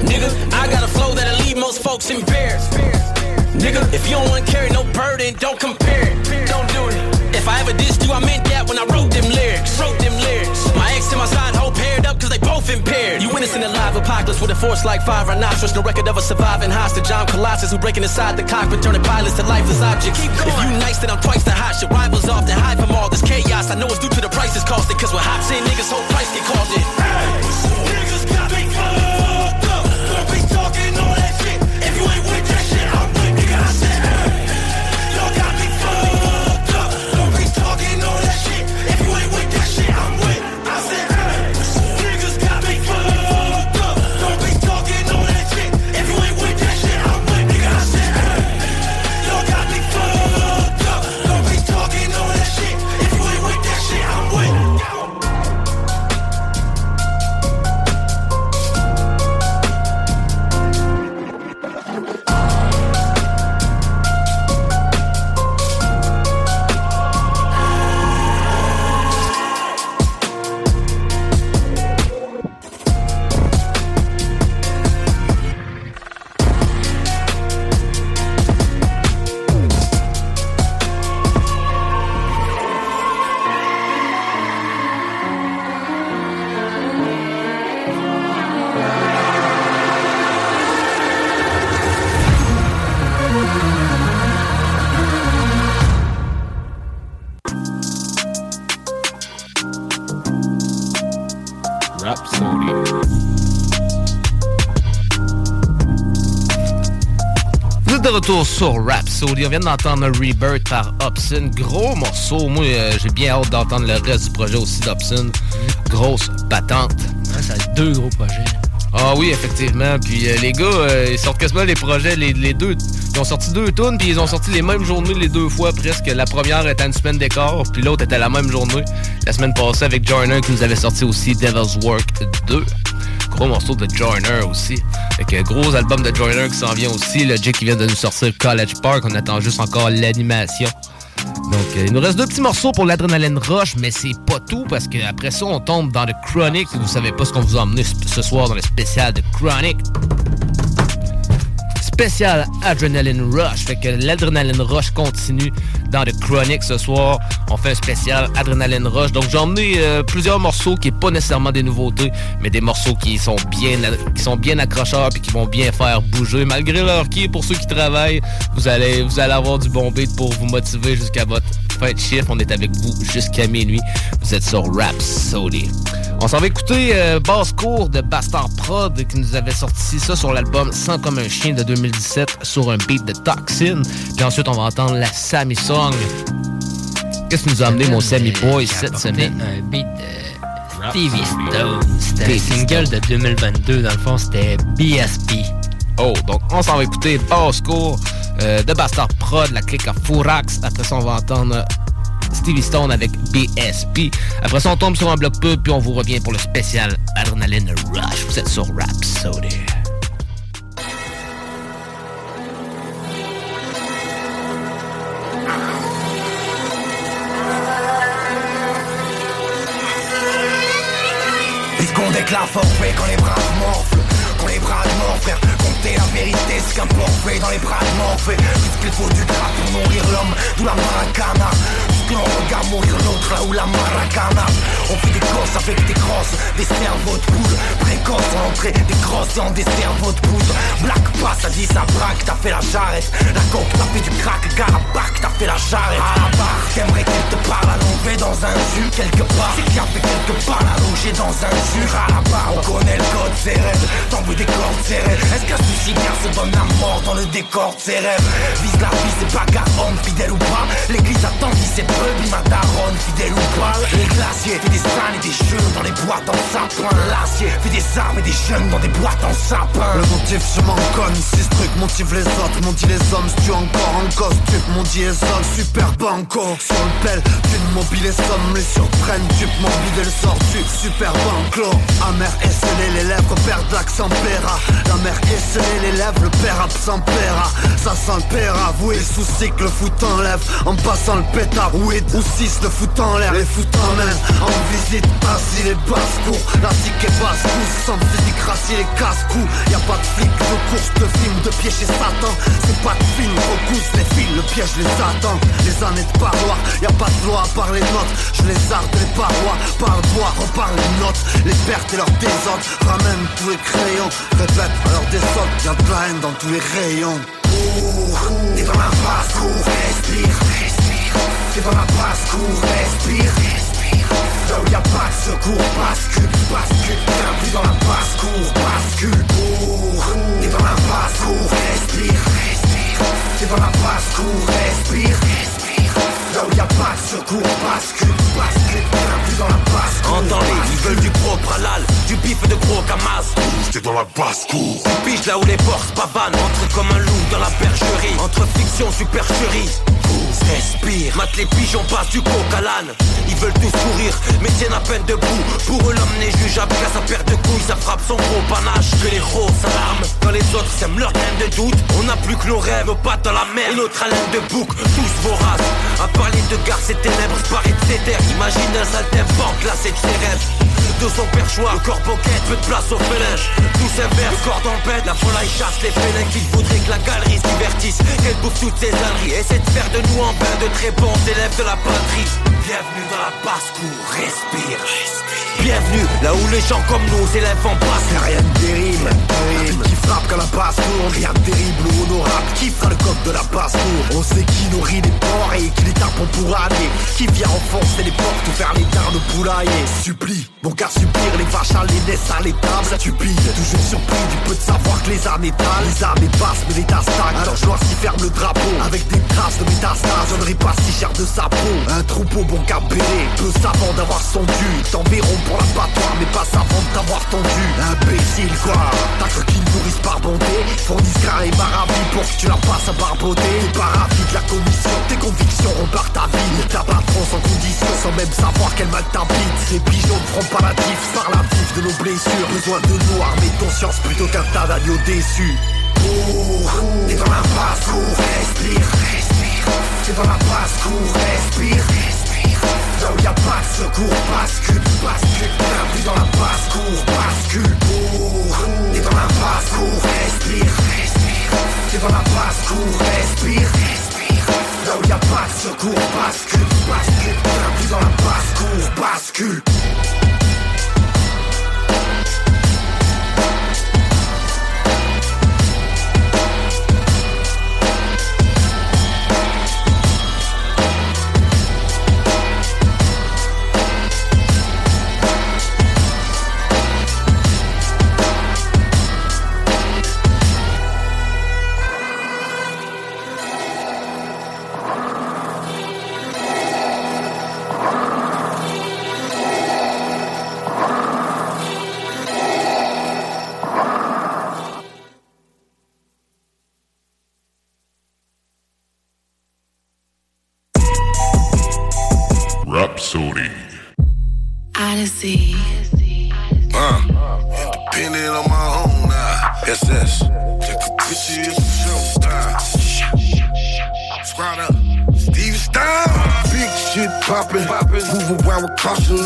Nigga, I got a flow that'll leave most folks embarrassed. Nigga, if you don't wanna carry no burden, don't compare it. Don't do it. If I ever dissed you, I meant that when I wrote them lyrics. Wrote them lyrics. My ex and my side paired up cause they both impaired. You innocent in a live apocalypse with a force like five rhinoceros. No record of a surviving hostage. I'm Colossus who breaking inside the cockpit, turning pilots to lifeless objects. Keep going. If you nice, then I'm twice the hot. Your rivals off, then hide from all this chaos. I know it's due to the prices costed cause we're hot. Seeing niggas whole price get called it. Niggas retour sur Rhapsody. On vient d'entendre Rebirth par Hobson. Gros morceau. Moi, euh, j'ai bien hâte d'entendre le reste du projet aussi d'Hobson. Grosse patente. ça a deux gros projets. Ah oui, effectivement. Puis euh, les gars, euh, ils sortent quasiment les projets, les, les deux. Ils ont sorti deux tunes, puis ils ont sorti les mêmes journées les deux fois presque. La première était une semaine d'écart, puis l'autre était la même journée. La semaine passée avec Joyner qui nous avait sorti aussi Devil's Work 2. Gros morceau de Joyner aussi. Fait que gros album de Joyner qui s'en vient aussi. Le Jay qui vient de nous sortir College Park. On attend juste encore l'animation. Donc, euh, il nous reste deux petits morceaux pour l'adrénaline rush, mais c'est pas tout parce qu'après ça, on tombe dans le Chronic. Vous savez pas ce qu'on vous a emmené ce soir dans le spécial de Chronic. Spécial Adrenaline Rush. Fait que l'Adrenaline Rush continue dans le Chronic ce soir. On fait un spécial Adrenaline Rush. Donc, j'ai emmené euh, plusieurs morceaux qui est pas nécessairement des nouveautés, mais des morceaux qui sont bien, qui sont bien accrocheurs puis qui vont bien faire bouger. Malgré leur qui, pour ceux qui travaillent, vous allez, vous allez avoir du bon beat pour vous motiver jusqu'à votre fin de chiffre. On est avec vous jusqu'à minuit. Vous êtes sur Rhapsody. On s'en va écouter euh, Basse Cour de Bastard Prod qui nous avait sorti ça sur l'album Sans comme un chien de 2017 sur un beat de Toxin. Puis ensuite, on va entendre la Sammy Song. Qu'est-ce que nous a amené mon Sammy Boy cette semaine? Un beat de Stevie Stone. C'était un single de 2022. Dans le fond, c'était BSP. Oh, donc on s'en va écouter Basse Cour euh, de Bastard Prod, la clique à Fourax. Après ça, on va entendre Stevie Stone avec BSP. Après ça, on tombe sur un bloc pub, puis on vous revient pour le spécial Adrenaline Rush. Vous êtes sur Rhapsody. Puisqu'on déclare forfait quand les les bras morts frère. Compter la vérité c'est qu'un forfait dans les bras de morphée Puisqu'il faut du gras pour nourrir l'homme D'où la maracana. Puisque l'on regarde mourir l'autre là où la maracana On fait des courses avec des crosses Des cerveaux de poule Précoce en entrée Des crosses en des cerveaux de poudre Black pass ça dit ça braque T'as fait la jarrette La coke t'as fait du crack Garabac t'as fait la jarrette À la barre T'aimerais qu'elle te parle allongée dans un jus quelque part C'est qu'il y a fait quelque part allongé dans un jus À la barre on connaît le code c'est raide T'en veux des cordes c'est raide Est-ce qu'un suicidaire se donne la mort dans le décor de ses rêves Vise la vie c'est pas fidèle ou pas L'église attend qui c'est brebis fidèle ou pas Les glaciers étaient des salles et des jeux dans les boîtes en sapin. L'acier fait des armes et des jeunes dans des boîtes en sapin. Le motif je m'en conne, si ce truc motive les autres. M'ont dit les hommes, tu encore en costume. M'ont dit les hommes, super banco Sur le pelle, d'une mobile les sommes Les surprennent, tu vide le sort du super banco Amer esselé les lèvres, père d'accent paiera. La mère esselé les lèvres, le père absent paiera. Ça sent le père avoué, souci que le foot enlève En passant le pétard, oui ou 6 le foot en l'air Les foot en même, en visite, assis les basses-cours. La est basse-cousse, sans physique, rassis les casse-coups Y'a pas de flic, de course, de film, de pied chez Satan. C'est pas de film, repousse les fils, le piège les attend. Les années de parloir, y'a pas de loi à part les notes. Je les arde les parois, parle bois, reparle les notes. Les pertes et leurs désordres, ramène tous les crayons. Répète alors des sols, y'a de la haine dans tous les rayons. T'es dans la basse-cour, respire, T'es dans la basse-cour, respire, respire Là où y'a pas de secours, bascule, bascule T'es plus dans la basse-cour, bascule T'es dans la basse-cour, respire, respire T'es dans la basse-cour, respire, respire Là où y'a pas de secours, bascule, bascule T'es plus dans la basse-cour Entends-les, ils veulent du gros pralal, du bif de gros camas. T'es dans la basse-cour. Tu piges là où les porcs pavanent, entre comme un loup dans la bergerie. Entre fiction, supercherie. Respire, mate les pigeons, passe du coq à l'âne. Ils veulent tous courir, mais tiennent à peine debout. Pour eux, l'homme n'est jugeable qu'à sa perte de couilles, ça frappe son gros panache. Que les roses s'alarment, quand les autres sèment leur graine de doute. On n'a plus que nos rêves, pattes dans la mer, et notre haleine de bouc, tous voraces. À parler de gare, ces ténèbres, paraît de ses terres. Imagine un saltimbanque, là c'est de ses rêves. De son perchoir, le corps boquette, peu de place au félin Tous inverse, le corps d'empête, la volaille chasse les félins Qu'il voudrait que la galerie se divertisse Qu'elle bouffe toutes ses âneries Essaie de faire de nous en vain de très bons élèves de la patrie. Bienvenue dans la basse-cour, respire, Bienvenue là où les gens comme nous s'élèvent en basse. Rien de terrible, terrible. Qui frappe quand la basse tourne Rien de terrible ou honorable Qui fera le coq de la basse tour On sait qui nourrit les porcs et qui les tapons pour aller. Qui vient enfoncer les portes ou faire les dards de poulailler. Supplie, mon gars suppire Les vaches à les naissent à l'étable. Stupide, toujours surpris du peu de savoir que les armes étalent. Les armes passent mais l'état stagne. Alors je s'y ferme le drapeau. Avec des traces de métastase On pas si cher de sa peau. Un troupeau bon bêler Peu savant d'avoir son dû. T'enverront pour l'abattoir mais pas savant de t'avoir tendu. Imbécile quoi. T'as cru qu'ils nourrissent par bonté. Fournissent grain et maravis pour que tu la passes à barboter. T'es pas la commission. Tes convictions repartent ta vie t'abattront sans condition Sans même savoir quel mal t'habite Ces pigeons ne pas la vif de nos blessures Besoin de nous armer de conscience plutôt qu'un tas d'agneaux déçus. T'es dans la basse-cour, respire, respire. T'es dans la basse-cour, respire, respire. Là où y'a pas de secours, bascule, bascule. T'es dans la basse-cour, bascule. T'es dans la basse-cour, respire, respire. T'es dans la basse-cour, respire, respire. Là où y'a pas de secours, bascule, bascule. T'es dans la basse-cour, bascule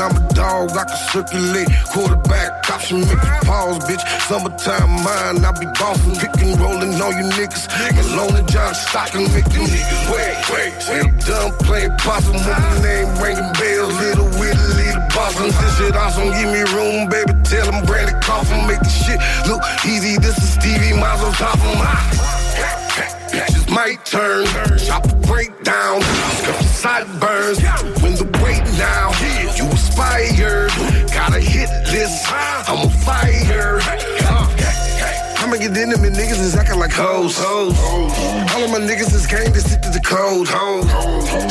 I'm a dog. I can circulate. Quarterback option. Make you pause, bitch. Summertime mine. I be bossing. Pick and rolling on you niggas. Malone and John Stockton. Make them niggas wait. Wait. I'm done playing possum. When my name ringing bells. Little a little bossum. This shit awesome. Give me room, baby. Tell them Brandon Coffin. Make the shit look easy. This is Stevie on top of my. It's my turn. Chop break down. Sideburns. When the weight now. You. Got a hit list. I'm a fire. In them and niggas is acting like hoes. hoes. All of my niggas is gang to sit to the cold. Hoes.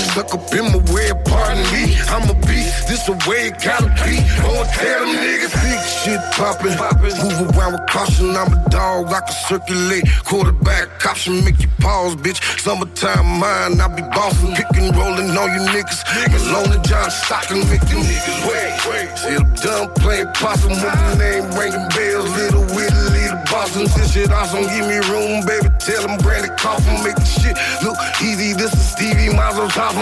Stuck up in my way, pardon me. I'm a beast, this the way it gotta be. Oh, tell them niggas. Big shit poppin'. poppin'. Move around with caution, I'm a dog. I can circulate. Quarterback Cops option, make you pause, bitch. Summertime mine, I be bossing. Pick and rolling on you niggas. Malone and John Stockton, make them niggas wait. See them done playing possum with name ringing bells. Little Willie, Boston. This shit awesome, give me room, baby. Tell them Brandon Coffin, make the shit look easy. This is Stevie Mazel top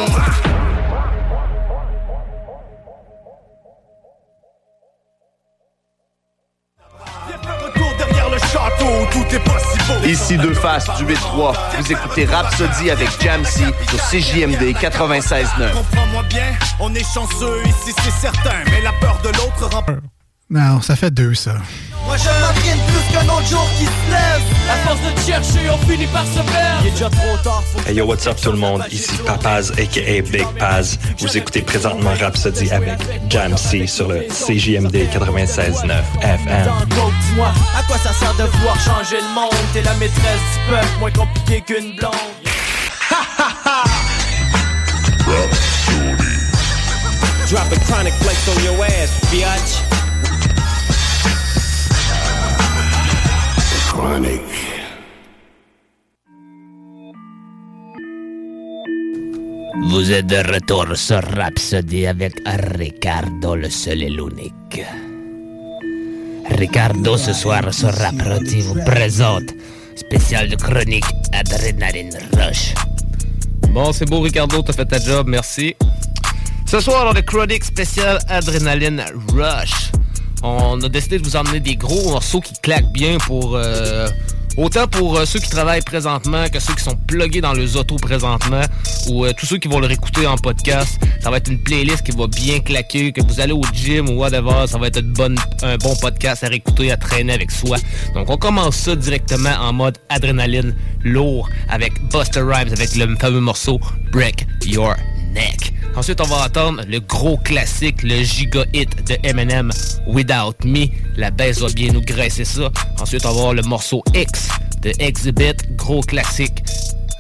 est possible. Ici deux faces du 8-3. Vous écoutez Rhapsody avec Jamsey sur CJMD 96.9. Comprends-moi bien, on est chanceux ici, c'est certain. Mais la peur de l'autre rend. Non, ça fait deux, ça. Moi je m'entraîne plus qu'un autre jour qui se lève. À force de te chercher, on finit par se perdre. Il est déjà trop tard, Hey yo, what's up tout le monde? Ici Papaz, aka Big Paz. Vous écoutez présentement Rhapsody avec Jam C sur le CJMD 96.9 FM. Dis-moi, à quoi ça sert de vouloir changer le monde? T'es la maîtresse du peuple, moins compliqué qu'une blonde. Drop a chronic flex on your ass, biatch. Chronic. Vous êtes de retour sur Rhapsody avec Ricardo, le seul et l'unique. Ricardo, ce soir sur Rhapsody, vous présente spécial de chronique Adrenaline Rush. Bon, c'est beau, Ricardo, t'as fait ta job, merci. Ce soir, dans le chronique spécial Adrenaline Rush, on a décidé de vous emmener des gros morceaux qui claquent bien pour... euh, Autant pour euh, ceux qui travaillent présentement que ceux qui sont plugués dans les autos présentement ou euh, tous ceux qui vont le réécouter en podcast. Ça va être une playlist qui va bien claquer, que vous allez au gym ou whatever. Ça va être un bon podcast à réécouter, à traîner avec soi. Donc on commence ça directement en mode adrénaline lourd avec Buster Rhymes avec le fameux morceau Break Your Ensuite, on va entendre le gros classique, le giga hit de Eminem, Without Me. La baisse va bien nous graisser ça. Ensuite, on va avoir le morceau X de Exhibit, gros classique.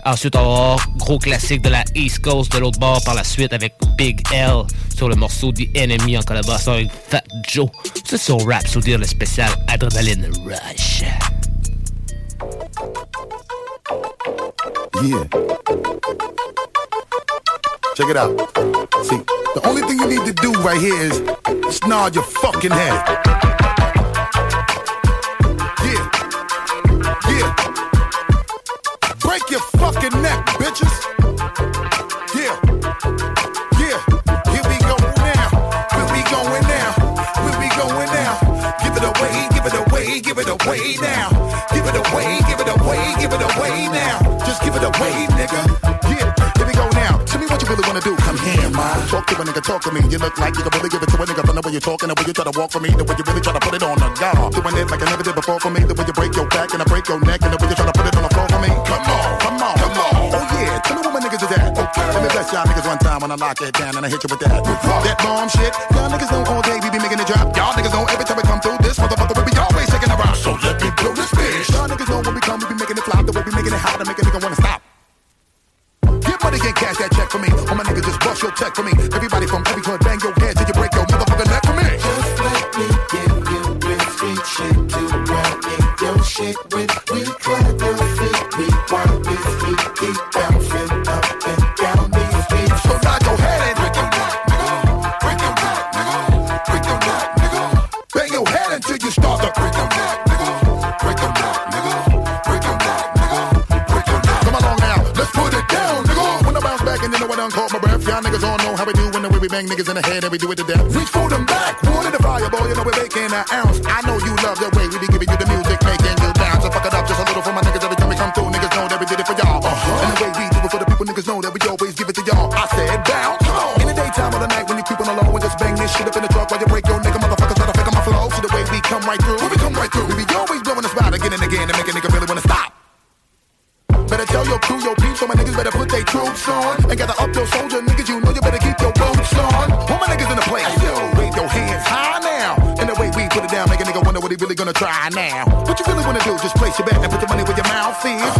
Ensuite, on va avoir gros classique de la East Coast de l'autre bord par la suite avec Big L sur le morceau The Enemy en collaboration avec Fat Joe. C'est sur Rap, sur dire le spécial Adrenaline Rush. Check it out. See, the only thing you need to do right here is nod your fucking head. Yeah. Yeah. Break your fucking neck, bitches. Yeah. Yeah. Here we go now. Where we going now? Where we going now? Give it away, give it away, give it away now. Give it away, give it away, give it away now. Just give it away, nigga. Yeah. Really wanna do. Come here, man. Talk to a nigga, talk to me. You look like you can really give it to a nigga from the way you're talking, the way you try to walk for me, the way you really try to put it on the guard. Doing it like I never did before for me, the way you break your back and I break your neck, and the way you try to put it on the floor for me. Come on, come on, come on. Oh yeah, tell me where my niggas is at. Okay. Let me bless y'all niggas one time when I lock it down and I hit you with that. Uh-huh. That bomb shit. Y'all niggas know all day we be making it drop. Y'all niggas know every time we come through this motherfucker we be always taking a rock. So let me blow this bitch. Y'all niggas know when we come we be making it flop. The way we making it hot to make a nigga wanna stop. And cash that check for me. All my niggas just bust your check for me. Everybody from every club bang your head till you break your neck for me. Just me give you real street shit to run in your shit with. We clap your feet, we want this heat, keep bouncing caught my breath, y'all niggas all know how we do when the way we bang niggas in the head and we do it to death. Reach for them back, water the fire, boy, you know we're making an ounce. I know you love the way we be giving you the music, on. And gather up your soldier niggas, you know you better keep your boots on. All my niggas in the place, yo, wave your hands high now. And the way we put it down, make a nigga wonder what nobody really gonna try now. What you really wanna do? Just place your bet and put your money where your mouth is.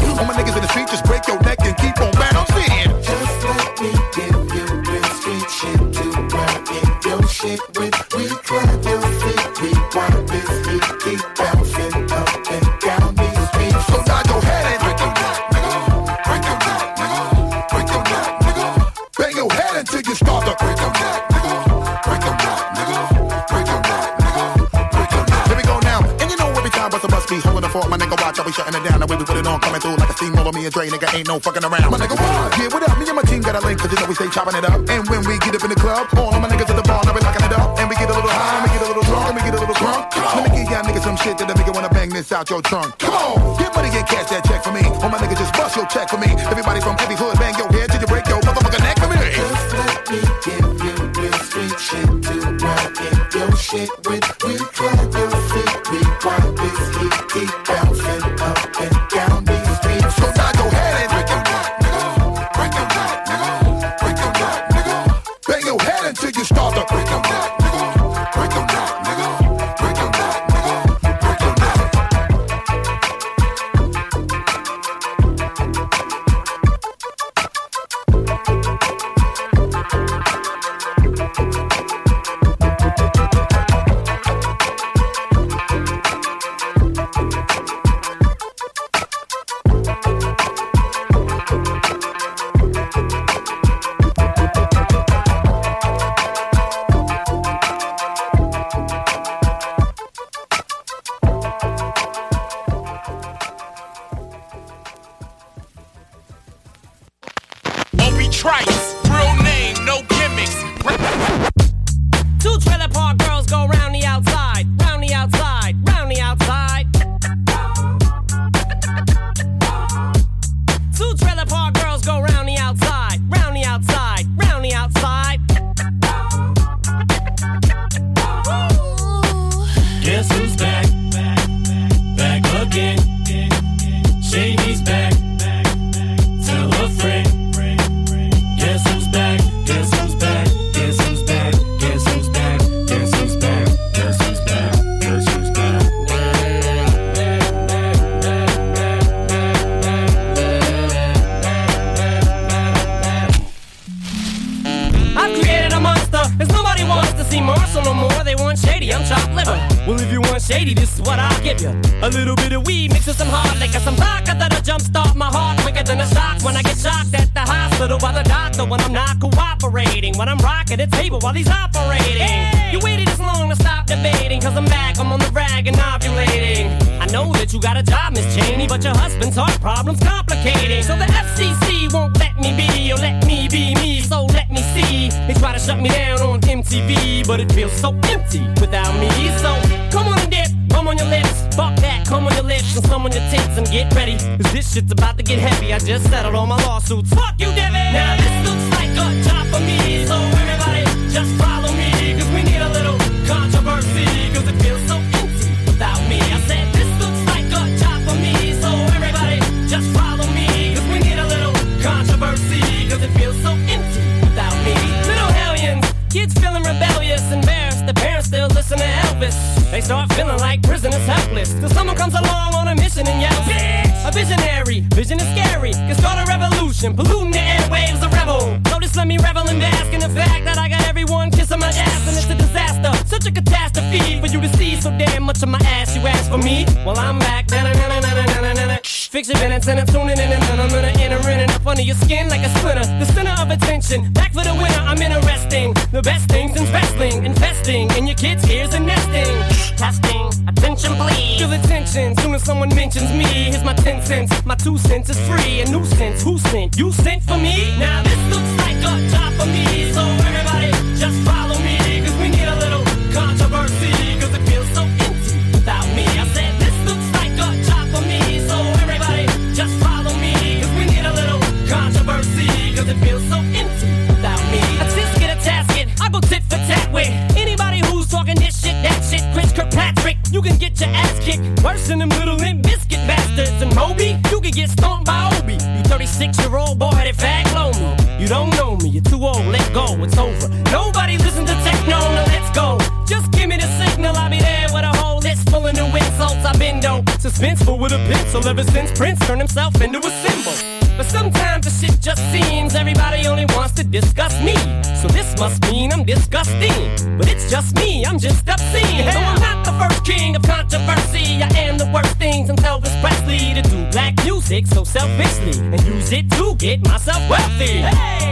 Stay chopping it up. And when we get up in the club, all of my niggas at the bar, now we locking it up. And we get a little high, and we get a little drunk, and we get a little drunk. Let me give y'all niggas some shit that a nigga wanna bang this out your trunk. Come on, get money and cash that check for me. All my niggas just bust your check for me. Everybody from every hood, bang your head till you break your motherfucking neck for me. Just let me give you real street shit to in your shit with. We drive your feet, we want this heat keep bouncing up and down but it feels so empty without me. So come on and dip, come on your lips, fuck that, come on your lips, and some on your tits, and get ready. Cause this shit's about to get heavy. I just settled all my lawsuits. Fuck you, Debbie! Vision is scary, can start a revolution, polluting the airwaves, a rebel. Just let me revel and bask in the fact that I got everyone kissing my ass, and it's a disaster, such a catastrophe for you to see so damn much of my ass. You ask for me, well I'm back. Fix your minutes and I'm tuning in and I'm gonna enter in and up under your skin like a splinter. The center of attention, back for the winner. I'm interesting. The best things in wrestling, investing in your kids' ears and nesting. Testing, attention please. Feel the tension soon as someone mentions me. Here's my ten cents, my two cents is free. A nuisance, who sent? You sent for me? Now this looks like a job for me, so everybody just follow me, cause we need a little controversy, cause it feels so empty without me. I said this looks like a job for me, so everybody just follow me, cause we need a little controversy, cause it feels so empty without me. I just get a tasket, I go tit for tat with anybody who's talking this shit, that shit, Chris Kirkpatrick. You can get your ass kicked worse than them little 36 year old boy that fag low me. You don't know me, you're too old, let go, it's over. Nobody listen to techno, now let's go. Just give me the signal, I'll be there with a whole list full of new insults. I've been dope, suspenseful with a pencil ever since Prince turned himself into a symbol. But sometimes the shit just seems everybody only wants to discuss me. So this must mean I'm disgusting. But it's just me, I'm just get myself wealthy. Hey,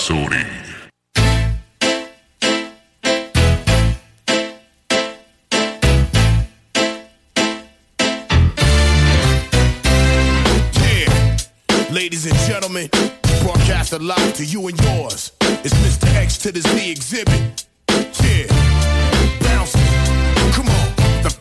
Rapsodie. Yeah, ladies and gentlemen, broadcast live to you and yours. It's Mr. X to the Z Xzibit. Yeah, bouncing. Come on.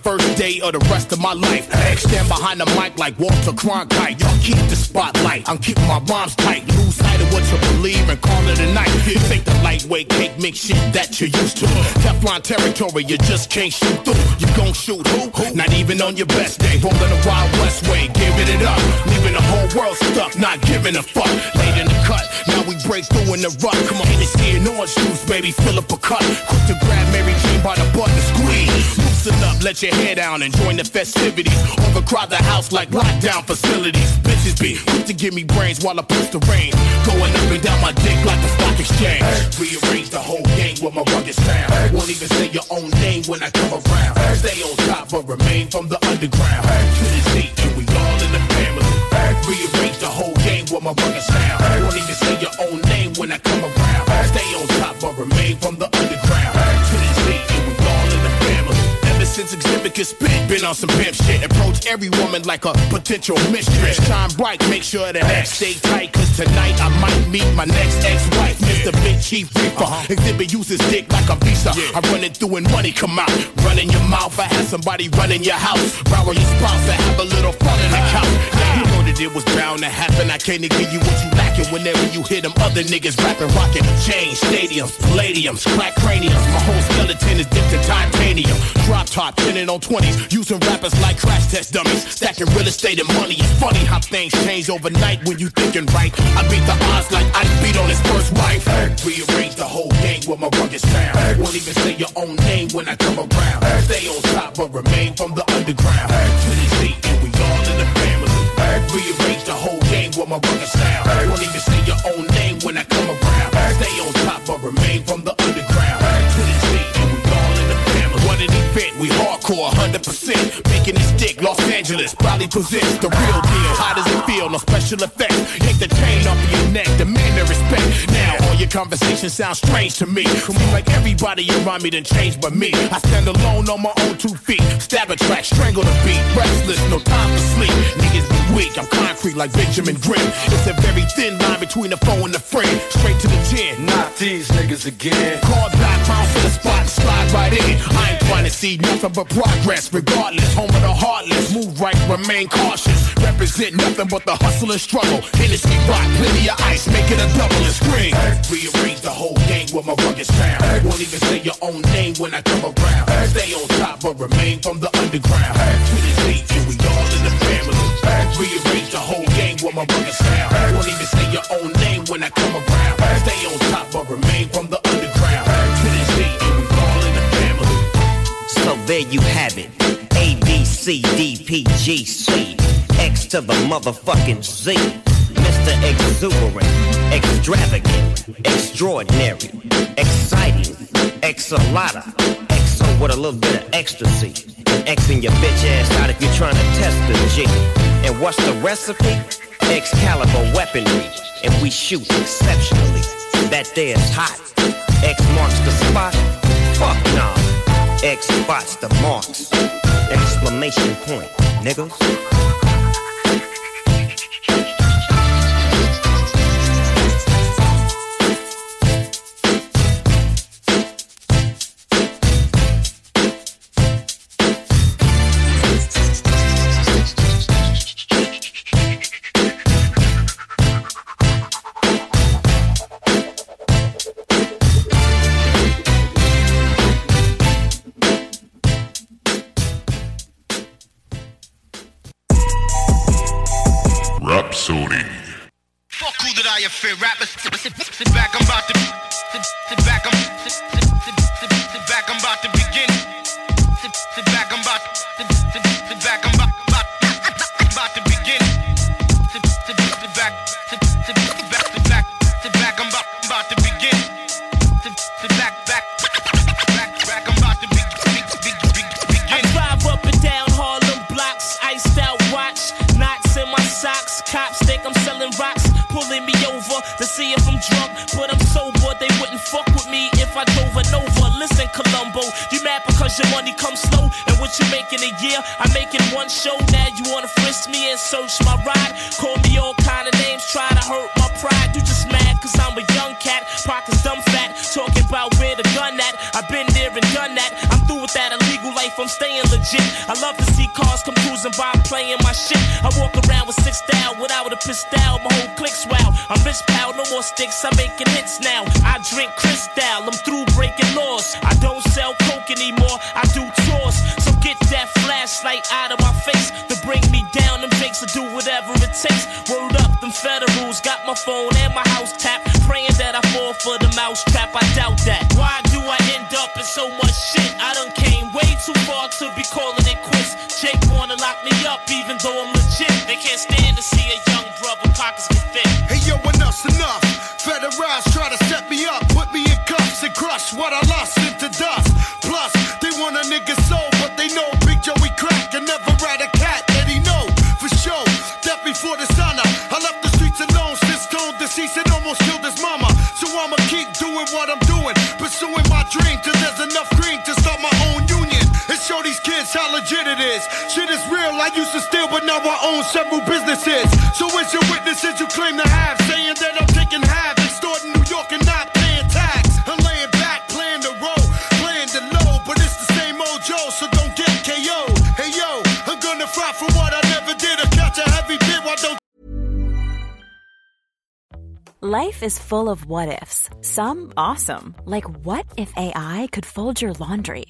First day of the rest of my life. Stand behind the mic like Walter Cronkite. Y'all keep the spotlight. I'm keeping my rhymes tight. Lose sight of what you believe and call it a night. You think the lightweight cake mix shit that you're used to. Teflon territory, you just can't shoot through. You gon' shoot who? Not even on your best day. Rolling the Wild West way, giving it up. Leaving the whole world stuck, not giving a fuck. Late in the cut, now we break through in the rut. Come on, Hennessy and orange juice, baby, fill up a cup. Quick to grab Mary Jane by the butt and squeeze. Loosen up, let your hair down and join the festivities. Overcrowd the house like lockdown facilities. Bitches be quick to give me brains while I push the rain. Going up and down my dick like the stock exchange. Rearrange the whole game with my rugged sound. Won't even say your own name when I come around. Stay on top but remain from the underground. To Xzibit could spit, been on some pimp shit. Approach every woman like a potential mistress. Shine bright, make sure that X stay tight. Cause tonight I might meet my next ex-wife, Mr. Big Chief Reaper. Uh-huh. Xzibit uses dick like a visa. I run it through and money come out. Run in your mouth, I have somebody run in your house. Borrow your spouse to have a little fun in the couch. You know that it was bound to happen. I can't give you what you lacking whenever you hear them other niggas rapping, rocking. Chains, stadiums, palladiums, crack craniums. My whole skeleton is dipped in titanium. Drop top, pinning on 20s. Using rappers like crash test dummies. Stacking real estate and money. It's funny how things change overnight when you thinking right. I beat the odds like I beat on his first wife. Rearrange the whole game with my rugged sound. Won't even say your own name when I come around. Stay on top but remain from the underground. To the seat and we all in the family. Rearrange the whole game with my rugged sound. Won't even hardcore 100%. Making this dick, Los Angeles probably presents the real deal. How does it feel? No special effects. Take the chain off of your neck, demand the respect. Your conversation sounds strange to me. Seems like everybody around me done changed but me. I stand alone on my own two feet. Stab a track, strangle the beat. Restless, no time for sleep. Niggas be weak, I'm concrete like Benjamin Grimm. It's a very thin line between the foe and the friend. Straight to the chin. Not these niggas again. Call back, bounce to the spot, slide right in. I ain't trying to see nothing but progress, regardless. Home of the heartless, move right, remain cautious. Represent nothing but the hustle and struggle. Hennessy rock, plenty of ice, make it a double and scream. Rearrange the whole game with my rugged sound. Hey. Won't even say your own name when I come around. Hey. Stay on top but remain from the underground. Hey. To the Z, and we all in the family. Hey. Rearrange the whole with my rugged sound. Hey. Won't even say your own name when I come around. Hey. Stay on top but remain from the underground. Hey. To and we all in the family. So there you have it. A B C D P G C. To the motherfucking Z. Mr. Exuberant, extravagant, extraordinary, exciting, exalata, exo with a little bit of ecstasy. Xing your bitch ass out if you're trying to test the G. And what's the recipe? Excalibur weaponry, and we shoot exceptionally. That there's hot. X marks the spot. Fuck nah. X spots the marks. Exclamation point, niggas. Offend? Rappers, sit back, I'm about to. I'm making one show, now you wanna frisk me and search my ride. Call me all kind of names, try to hurt my pride. You just mad cause I'm a young cat, pockets dumb fat. Talking about where the gun at. I've been there and done that. I'm through with that illegal life, I'm staying legit. I love to see cars come cruising by, playing my shit. I walk around with six style without a pistol, my whole clique's wow. I'm rich pal, no more sticks, I'm making hits now. I drink out I used to steal, but now I own several businesses. So it's your witnesses you claim to have, saying that I'm taking half, extorting New York and not paying tax. I'm laying back, playing the role, playing the low, but it's the same old Joe, so don't get KO. Hey yo, I'm gonna fight for what I never did. I catch a heavy bit, why don't Life is full of what ifs. Some awesome, like what if AI could fold your laundry?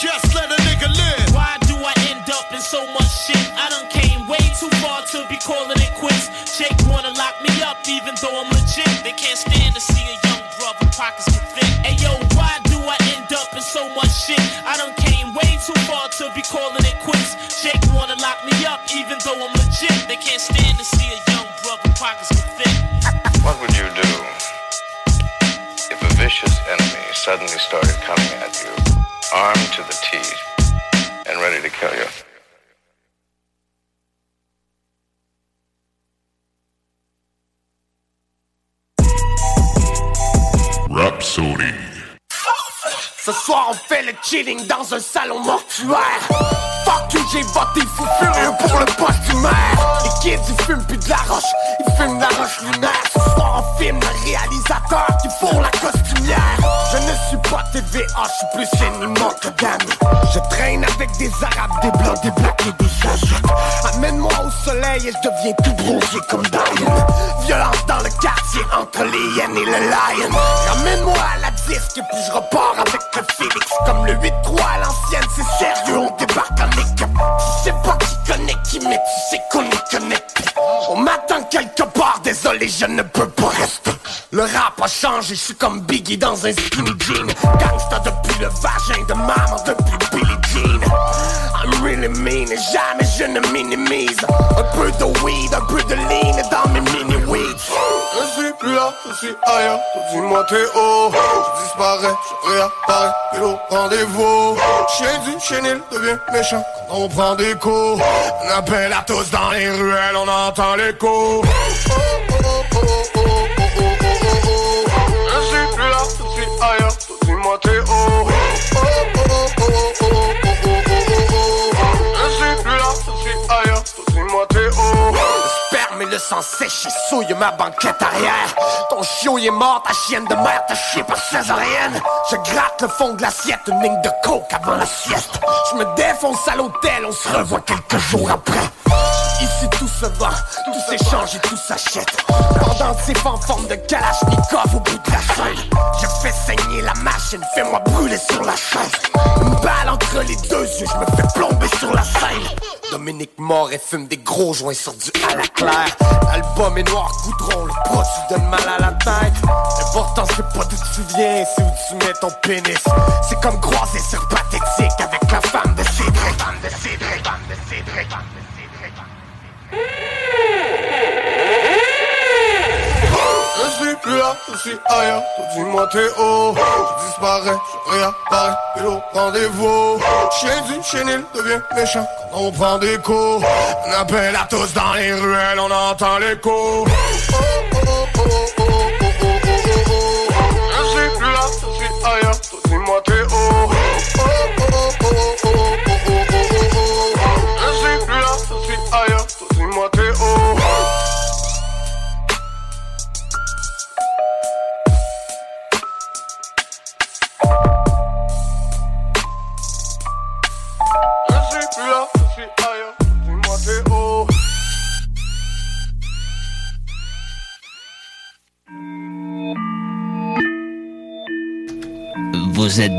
They just let a nigga live? Why do I end up in so much shit? I done came way too far to be calling it quits. Jake wanna lock me up even though I'm legit. They can't stand to see a young brother pockets get thick. Hey yo, why do I end up in so much shit? I done came way too far to be calling it quits. Jake wanna lock me up even though I'm legit. They can't stand to see a young brother pockets get thick. What would you do if a vicious enemy suddenly started coming at you, armed to the teeth and ready to kill you. Rhapsody. Ce soir on fait le chilling dans un salon mortuaire. Fuck you, j'ai voté furieux pour le poste humain Les kids ils fument plus de la roche, ils fument la roche lunaire. Ce soir on filme le réalisateur qui fourre la costumière suis pas TVA, je suis plus ennemi que d'amis Je traîne avec des arabes, des blancs, des blacks et des asiates Amène-moi au soleil et je deviens tout bronzé comme Diane. Violence dans le quartier entre les hyènes et le lion. Ramène-moi à la disque et puis je repars avec le Phoenix Comme le 8-3 à l'ancienne, c'est sérieux, on débarque en équipe. Tu sais pas qui connaît qui, mais tu sais qu'on est connecté On m'attend quelque part, désolé, je ne peux pas rester. Le rap a changé, je suis comme Biggie dans un skinny jean Gangsta depuis le vagin de maman, depuis Billie Jean. I'm really mean et jamais je ne minimise. Un peu de weed, un peu de lean dans mes mini-weeds Je suis plus là, je suis ailleurs, dis-moi t'es haut. Je disparais, je réapparais, et au rendez-vous. Chien du chenil devient méchant. Quand on prend des coups On appelle à tous dans les ruelles, on entend l'écho. Je sang sèche et souille ma banquette arrière. Ton chiot il est mort, ta chienne de mer t'a chié par césarienne. Je gratte le fond de l'assiette, une ligne de coke avant la sieste Je me défonce à l'hôtel, on se revoit quelques jours après Ici tout se vend, tout s'échange et tout s'achète. Pendant c'est en forme de kalachnikov au bout de la chaîne Je fais saigner la machine, fais-moi brûler sur la chaise. Une balle entre les deux yeux, je me fais plomber sur la scène Dominique Moret fume des gros joints sur du à la claire. L'album est noir goudron, le produit donne mal à la tête. L'important c'est pas d'où tu viens, c'est où tu mets ton pénis. C'est comme croiser sur pathétique avec la femme de Cédric Femme de Cédric, femme de Je suis plus là, je suis ailleurs, dis-moi t'es haut Je disparais, je réapparais, et au rendez-vous Chien du chenil devient méchant. Quand on prend des coups On appelle à tous dans les ruelles, on entend l'écho. Je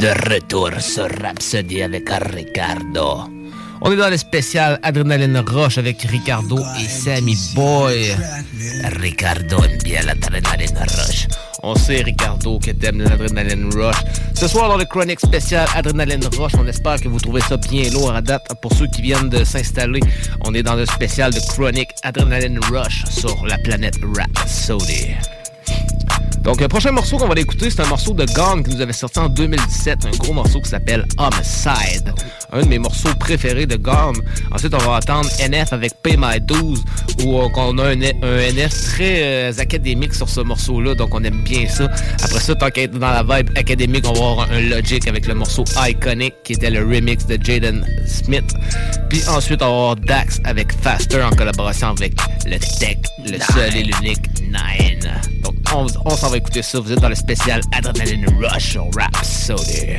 de retour sur Rhapsody avec Ricardo. On est dans le spécial Adrenaline Rush avec Ricardo et Sammy Boy. Ricardo aime bien l'Adrenaline Rush. On sait, Ricardo, que t'aimes l'Adrenaline Rush. Ce soir, dans le chronique spécial Adrenaline Rush, on espère que vous trouvez ça bien lourd à date. Pour ceux qui viennent de s'installer, on est dans le spécial de chronique Adrenaline Rush sur la planète Rhapsody. Donc, le prochain morceau qu'on va écouter, c'est un morceau de Gone qui nous avait sorti en 2017, un gros morceau qui s'appelle Homicide, un de mes morceaux préférés de Gone. Ensuite, on va entendre NF avec Pay My 12, où on on a un, un NF très euh, académique sur ce morceau-là, donc on aime bien ça. Après ça, tant qu'à être dans la vibe académique, on va avoir un Logic avec le morceau Iconic, qui était le remix de Jaden Smith. Puis ensuite, on va avoir Dax avec Faster en collaboration avec le Tech, le seul et l'unique Nine. On, on s'en va écouter ça. Vous êtes dans le spécial Adrenaline Rush au Rapsodie.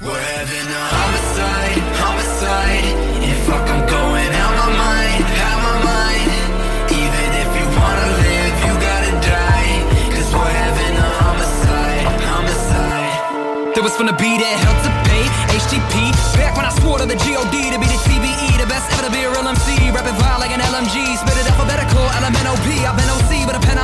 We're having a homicide, homicide. And fuck, I'm going out my mind, out my mind. Even if you wanna live, you gotta die. Cause we're having a homicide, homicide. There was from the B that hell to pay HTP. Back when I swore to the GOD to be the TBE, the best ever to be a real MC. Rapping vile like an LMG, spit it alphabetical, LMNOP. I've been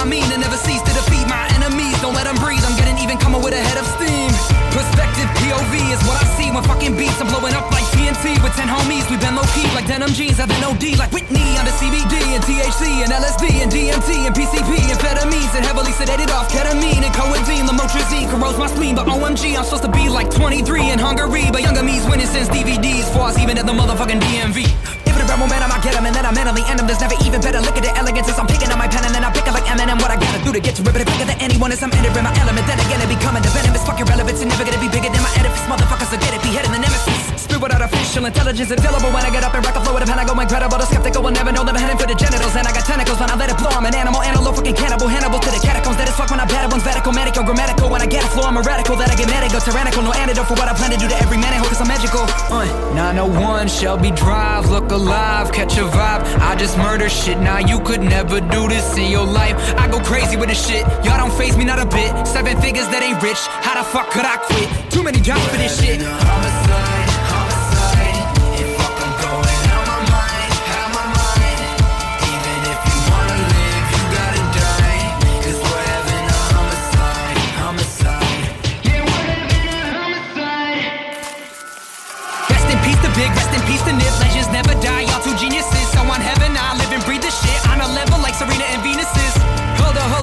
mean and never cease to defeat my enemies. Don't let them breathe, I'm getting even coming with a head of steam. Perspective POV is what I see when fucking beats. I'm blowing up like TNT with 10 homies. We've been low key like denim jeans, having OD like Whitney under CBD and THC and LSD and DMT and PCP, amphetamines and heavily sedated off ketamine and codeine. Lamotrigine corrodes my spleen, but OMG, I'm supposed to be like 23 in Hungary, but younger me's winning since DVDs. Far as even at the motherfucking DMV. It rebel momentum, I get 'em and then I mentally end 'em. There's never even better. Look at the elegance as I'm picking up my pen and then I pick it like Eminem. What I gotta do to get to it, bigger than anyone as I'm entering my element. Then again, it becoming the venom. It's fucking relevant. It's never gonna be bigger than my edifice. Motherfuckers will get it, beheading the nemesis. Spit without artificial intelligence, indelible when I get up and rock a flow with a pen. I go incredible. The skeptical will never know that I'm heading for the genitals. And I got tentacles when I let it blow. I'm an animal, antelope, fucking cannibal, Hannibal to the catacombs. That is fuck when I battle one's medical, medical, grammatical. When I get a flow, I'm a radical. That I get medical, tyrannical. No antidote for what I plan to do to every man. Hope cause I'm magical. Uh, 901 Shelby Drive, look alive, catch a vibe. I just murder shit. Now you could never do this in your life. I go crazy with this shit. Y'all don't phase me not a bit. Seven figures that ain't rich. How the fuck could I quit? Too many jobs for this shit. Rest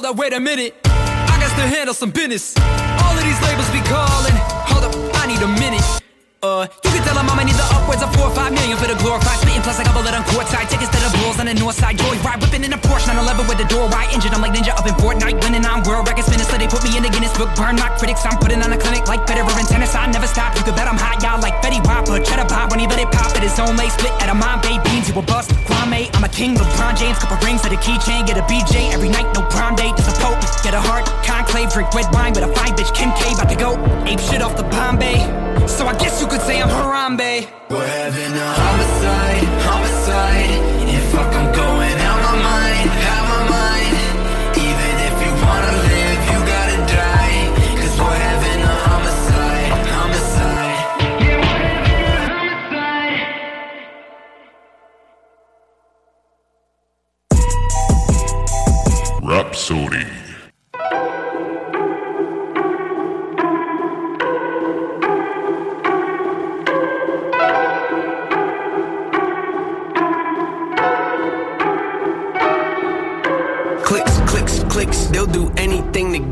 Hold up, wait a minute. I got to handle some business. All of these labels be calling. Hold up, I need a minute. Uh, you can tell I'ma need the upwards of four or five million for the glorified spitting, plus a couple of them courtside tickets to the Bulls on the north side. Joy ride, whipping in a Porsche 911 with the door wide engine. I'm like Ninja up in Fortnite, winning on world they put me in the Guinness Book. Burn my critics, I'm putting on a clinic like Federer in tennis. I never stop. You can bet I'm hot, y'all like Betty Whopper. Cheddar pop when he let it pop at his own split at a mom babe beans. You a bust, Kwame. I'm a king, LeBron James. Couple rings to the keychain, get a BJ every night. No prom date, just a pope. Get a heart, conclave, drink red wine with a fine bitch. Kim K about to go ape shit off the Bombay. So I guess you could say I'm Harambe. We're having a homicide. Rapsodie.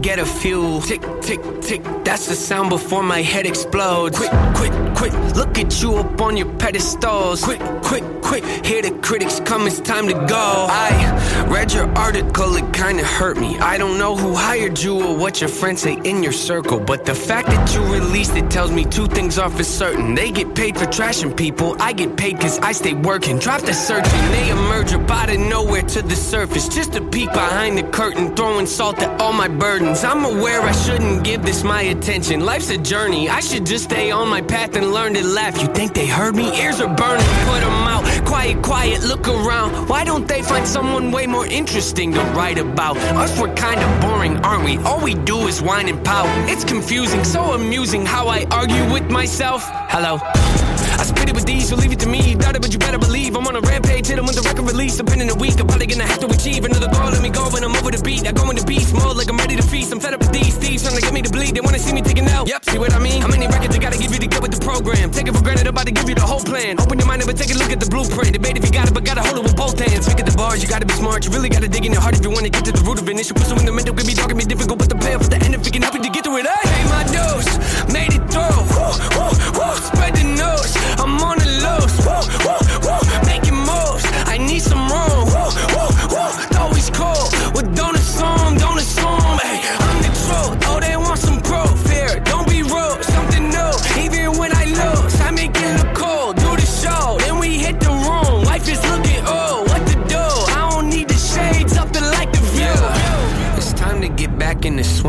Get a few. Tick, tick, tick, that's the sound before my head explodes. Quick, quick, quick, look at you up on your pedestals. Quick, quick, quick, hear the critics come, it's time to go. I read your article, it kinda hurt me. I don't know who hired you or what your friends say in your circle, but the fact that you released it tells me two things are for certain. They get paid for trashing people, I get paid cause I stay working. Drop the searching, they emerge up out of nowhere to the surface. Just a peek behind the curtain, throwing salt at all my burdens. I'm aware I shouldn't give this my attention. Life's a journey, I should just stay on my path and learn to laugh. You think they heard me? Ears are burning, put them out. Quiet, quiet, look around. Why don't they find someone way more interesting to write about? Us, we're kinda boring, aren't we? All we do is whine and pout. It's confusing, so amusing how I argue with myself. Hello. I spit it with these, so leave it to me. Doubt it, but you better believe I'm on a rampage. Hit 'em with the record release. I've been in a week, I'm probably gonna have to achieve another goal. Let me go when I'm over the beat. I go in the beast mode like I'm ready to feast. I'm fed up with these thieves trying to get me to bleed. They wanna see me taking out. Yep, see what I mean? How many records I gotta give you to get with the program? Take it for granted, I'm about to give you the whole plan. Open your mind and take a look at the blueprint. Debate if you got it, but gotta hold it with both hands. Pick at the bars, you gotta be smart. You really gotta dig in your heart if you wanna get to the root of it. Issue pursue in the mental could be dark and be difficult, but the payoff at the end if it can help you to get through it. I hate my dose, made it through. Woo, woo, woo, I'm on the lows, woo, woo,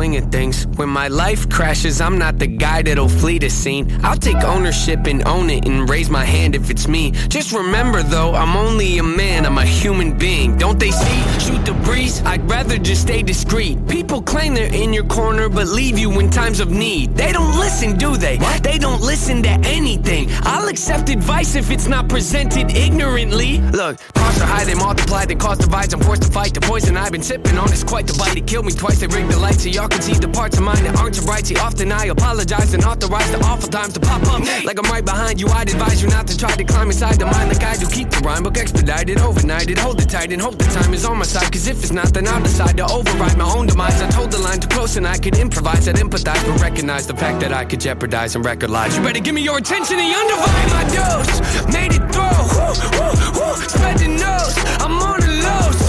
swing of things. When my life crashes, I'm not the guy that'll flee the scene. I'll take ownership and own it and raise my hand if it's me. Just remember though, I'm only a man, I'm a human being. Don't they see? Shoot the breeze, I'd rather just stay discreet. People claim they're in your corner, but leave you in times of need. They don't listen, do they? They don't listen to anything. I'll accept advice if it's not presented ignorantly. Look, costs are high, they multiply, they cause divides. I'm forced to fight the poison I've been sipping on. It's quite the bite. It killed me twice. They rigged the lights so y'all see the parts of mine that aren't right. See, often I apologize and authorize the awful times to pop up. Like I'm right behind you, I'd advise you not to try to climb inside the mind like I do. Keep the rhyme book expedited, overnighted, hold it tight and hope the time is on my side. Cause if it's not, then I'll decide to override my own demise. I told the line too close and I could improvise, I'd empathize, but recognize the fact that I could jeopardize and record. You better give me your attention and undivided. My dose, made it through. Woo, woo, woo, spread the nose, I'm on the lows.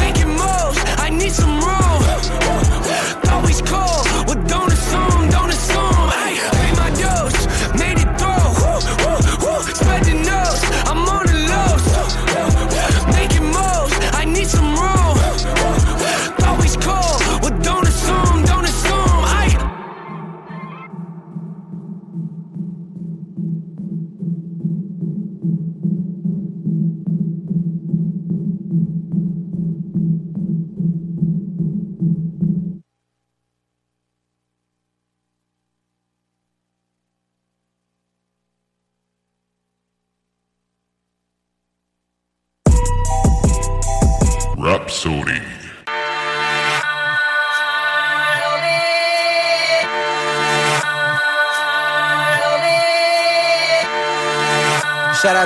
Making moves, I need some room.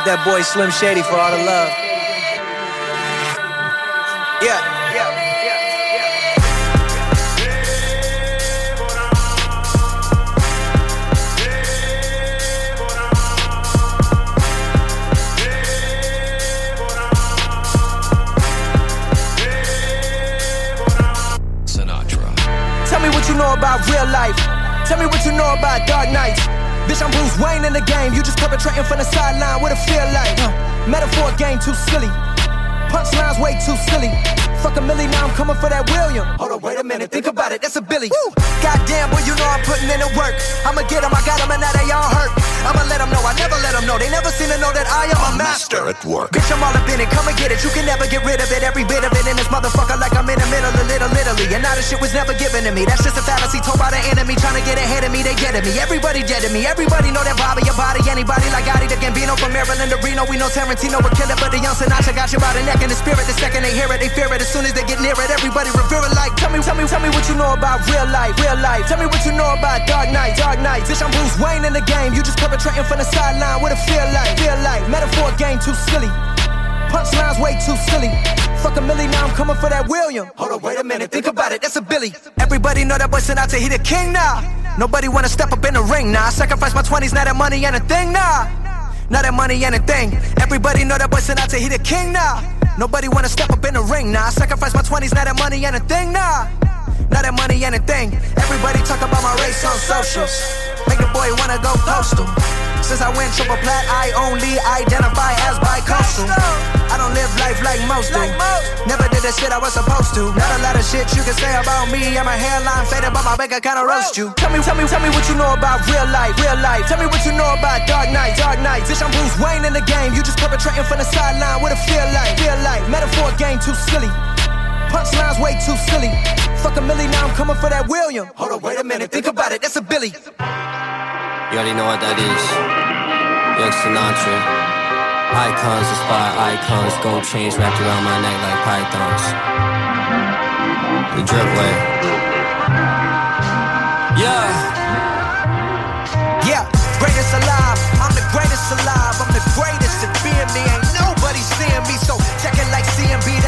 Out that boy Slim Shady for all the love. Yeah, yeah, Sinatra. Tell me what you know about real life. Tell me what you know about dark nights. Bitch, I'm Bruce Wayne in the game. You just perpetrating from the sideline. What it feel like? Huh. Metaphor game too silly. Punchlines way too silly. Fuck a milli, now I'm coming for that William. Hold on, wait a minute, think about it, that's a Billy. Woo. Goddamn, boy, you know I'm putting in the work. I'ma get 'em, I got 'em, and now they all hurt. I'ma let 'em know, I never let 'em know. They never seem to know that I am a master. at work. Bitch, I'm all up in it, come and get it. You can never get rid of it, every bit of it in this motherfucker like I'm in the middle of little Italy. And now the shit was never given to me. That's just a fallacy told by the enemy trying to get ahead of me. They get at me. Everybody dead to me. Everybody know that Bobby, your body. Anybody like Gotti, the Gambino from Maryland to Reno. We know Tarantino would kill it, but the young Sinatra got you by the neck and the spirit. The second they hear it, they fear it. As soon as they get near it, everybody revere it. Like, tell me, tell me, tell me what you know about real life, real life. Tell me what you know about dark nights, dark nights. Bitch, I'm Bruce Wayne in the game. You just perpetrating from the sideline. What it feel like, feel like. Metaphor game too silly. Punchlines way too silly. Fuck a milli, now I'm coming for that William. Hold on, wait a minute, think about it, that's a Billy. Everybody know that boy Sinatra, he the king now. Nobody wanna step up in the ring now. I sacrifice my 20s, now that money ain't a thing now. Now that money ain't a thing. Everybody know that boy Sinatra, he the king now. Nobody wanna step up in the ring nah. I sacrifice my 20s, now that money ain't a thing nah. Now that money ain't a thing. Everybody talk about my race on socials. Make the boy wanna go postal. Since I went triple plat, I only identify as bi-coastal. I don't live life like most do. Never did the shit I was supposed to. Not a lot of shit you can say about me. I'm a hairline faded, but my bank account roast you. Tell me, tell me, tell me what you know about real life, real life. Tell me what you know about dark nights, dark nights. Bitch, I'm Bruce Wayne in the game. You just perpetrating from the sideline. What it feel like, feel like. Metaphor game too silly. Punchlines way too silly. Fuck a milli, now I'm coming for that William. Hold on, wait a minute, think about it, that's a Billy. You already know what that is. Young Sinatra. Icons inspire icons. Gold chains wrapped around my neck like pythons. The drip way. Yeah. Yeah, greatest alive. I'm the greatest alive. I'm the greatest at being me. Ain't nobody seeing me. So check it like CMB.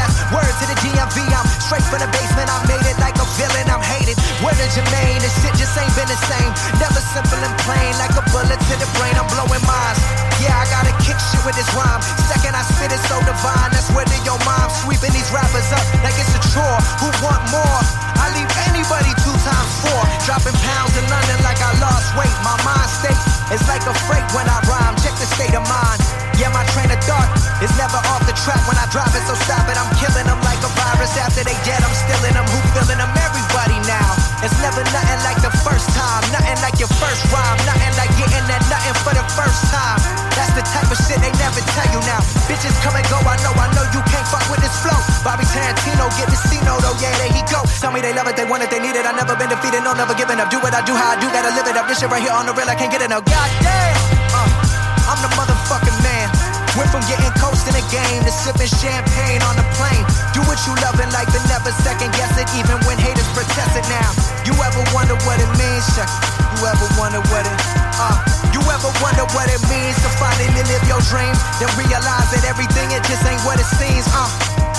Never giving up. Do what I do, how I do, gotta live it up. This shit right here on the real, I can't get it now. Goddamn, uh, I'm the motherfucking man. Went from getting coast in the game to sipping champagne on the plane. Do what you love in life and never second guess it, even when haters protest it now. You ever wonder what it means? Check it. You ever wonder what it, uh, you ever wonder what it means to finally live your dreams? Then realize that everything, it just ain't what it seems, uh.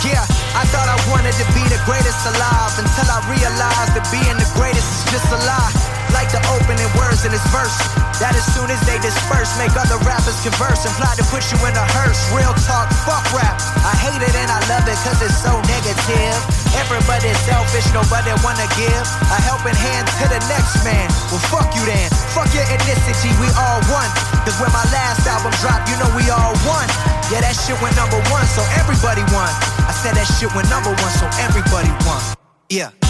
Yeah, I thought I wanted to be the greatest alive until I realized that being the greatest is just a lie. Like the opening words in this verse. That as soon as they disperse, make other rappers converse, and imply to put you in a hearse. Real talk, fuck rap. I hate it and I love it cause it's so negative. Everybody's selfish, nobody wanna give a helping hand to the next man. Well, fuck you then. Fuck your ethnicity, we all one. Cause when my last album dropped, you know we all won. Yeah, that shit went number one, so everybody won. I said that shit went number one, so everybody won. Yeah.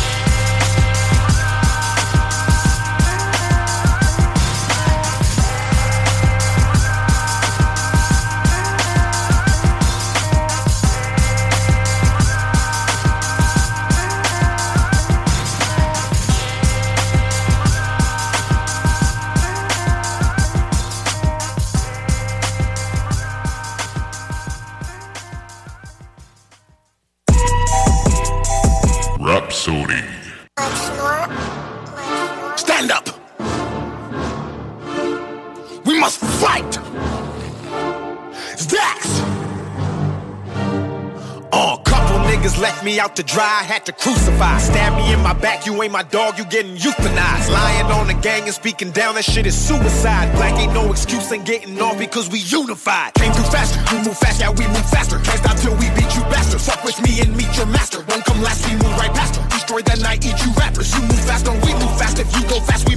To dry, had to crucify. Stab me in my back, you ain't my dog, you getting euthanized. Lying on the gang and speaking down, that shit is suicide. Black ain't no excuse, ain't getting off because we unified. Came through faster, you move fast, yeah, we move faster. Can't stop till we beat you bastards. Fuck with me and meet your master. Won't come last, we move right past her. Destroy that night, eat you rappers. You move fast, we move fast. If you go fast, we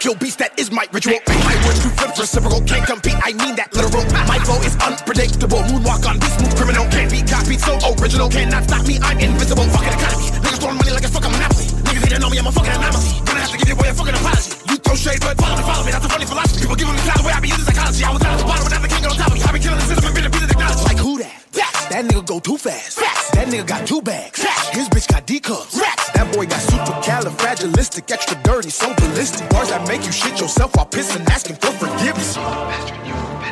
Kill beast, that is my ritual. My words too flip reciprocal. Can't compete, I mean that literal. My flow is unpredictable. Moonwalk on beat, move criminal. Can't be copied, so original. Cannot stop me, I'm invisible. Fucking economy. Niggas throwing money like it's fucking monopoly. Niggas hate to know me, I'm a fucking anomaly. Gonna have to give your boy a fucking apology. You throw shade, but follow me, follow me. That's a funny philosophy. People giving me clout the way I be using psychology. I was down at the bottom, go too fast. That nigga got two bags. His bitch got D cups. That boy got super califragilistic, extra dirty, so ballistic. Bars that make you shit yourself while pissing, asking for forgiveness. Uh,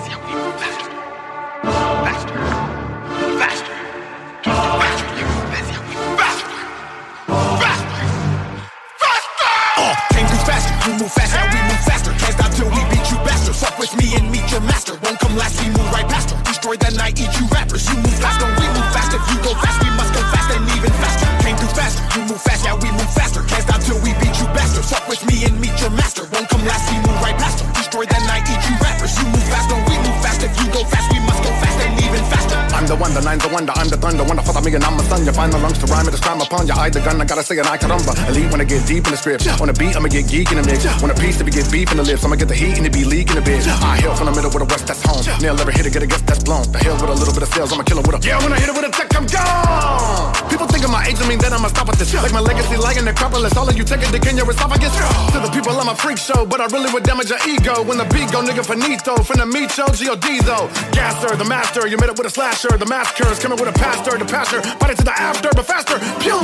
I the gun, I gotta say I caramba. Elite when I get deep in the script. On the beat, I'ma get geek in the mix. When a piece to be get beef in the lips, I'ma get the heat and it be leaking a bit. I hail from the middle with a west, that's home. Nail every hit, get a guess, that's blown. The hill with a little bit of sales, I'ma kill it with a. Yeah, when I hit it with a tech, I'm gone. People think of my age, I mean that I'ma stop with this. Like my legacy, like an necropolis. All of you take a dick in your esophagus. To the people, I'm a freak show, but I really would damage your ego. When the beat go, nigga, finito. Finna meet yo, G-O-D though. Gasser, the master, you made it with a slasher. The massacre is coming with a pastor, the pastor. It to the after, but faster. Pew!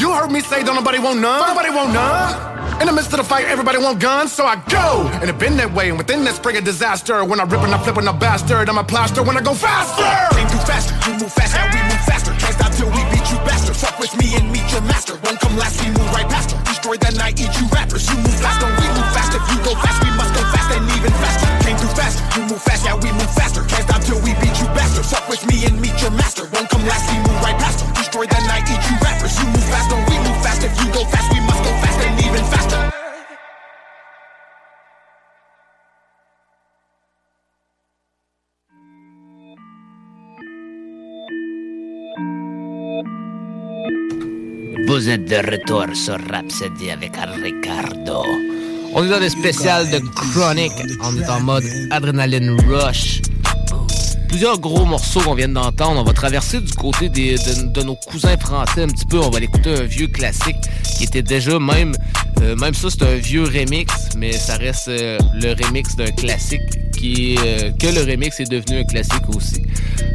You heard me say, don't nobody want none. Nobody want none. In the midst of the fight, everybody want guns, so I go. And it been that way, and within that spring of disaster. When I rip and I flip and I bastard, I'm a plaster when I go faster. Came through faster, you move faster, we move faster. Bastards. Fuck with me and meet your master. Won't come last, we move right past her. Destroy that night, eat you rappers. You move fast, don't we move fast. If you go fast, we must go fast and even faster. Came through faster, you move fast, yeah, we move faster. Can't stop till we beat you bastards. Fuck with me and meet your master. Won't come last, we move right past her. Destroy that night, eat you rappers. You move fast, don't we move fast. If you go fast, we must go fast and even faster. Vous êtes de retour sur Rhapsody avec Ricardo. On est dans le spécial de Chronic. On est en mode Adrenaline Rush. Plusieurs gros morceaux qu'on vient d'entendre. On va traverser du côté des- de, de nos cousins français un petit peu. On va aller écouter un vieux classique qui était déjà même... euh, même ça, c'est un vieux remix, mais ça reste euh, le remix d'un classique qui, euh, que le remix est devenu un classique aussi.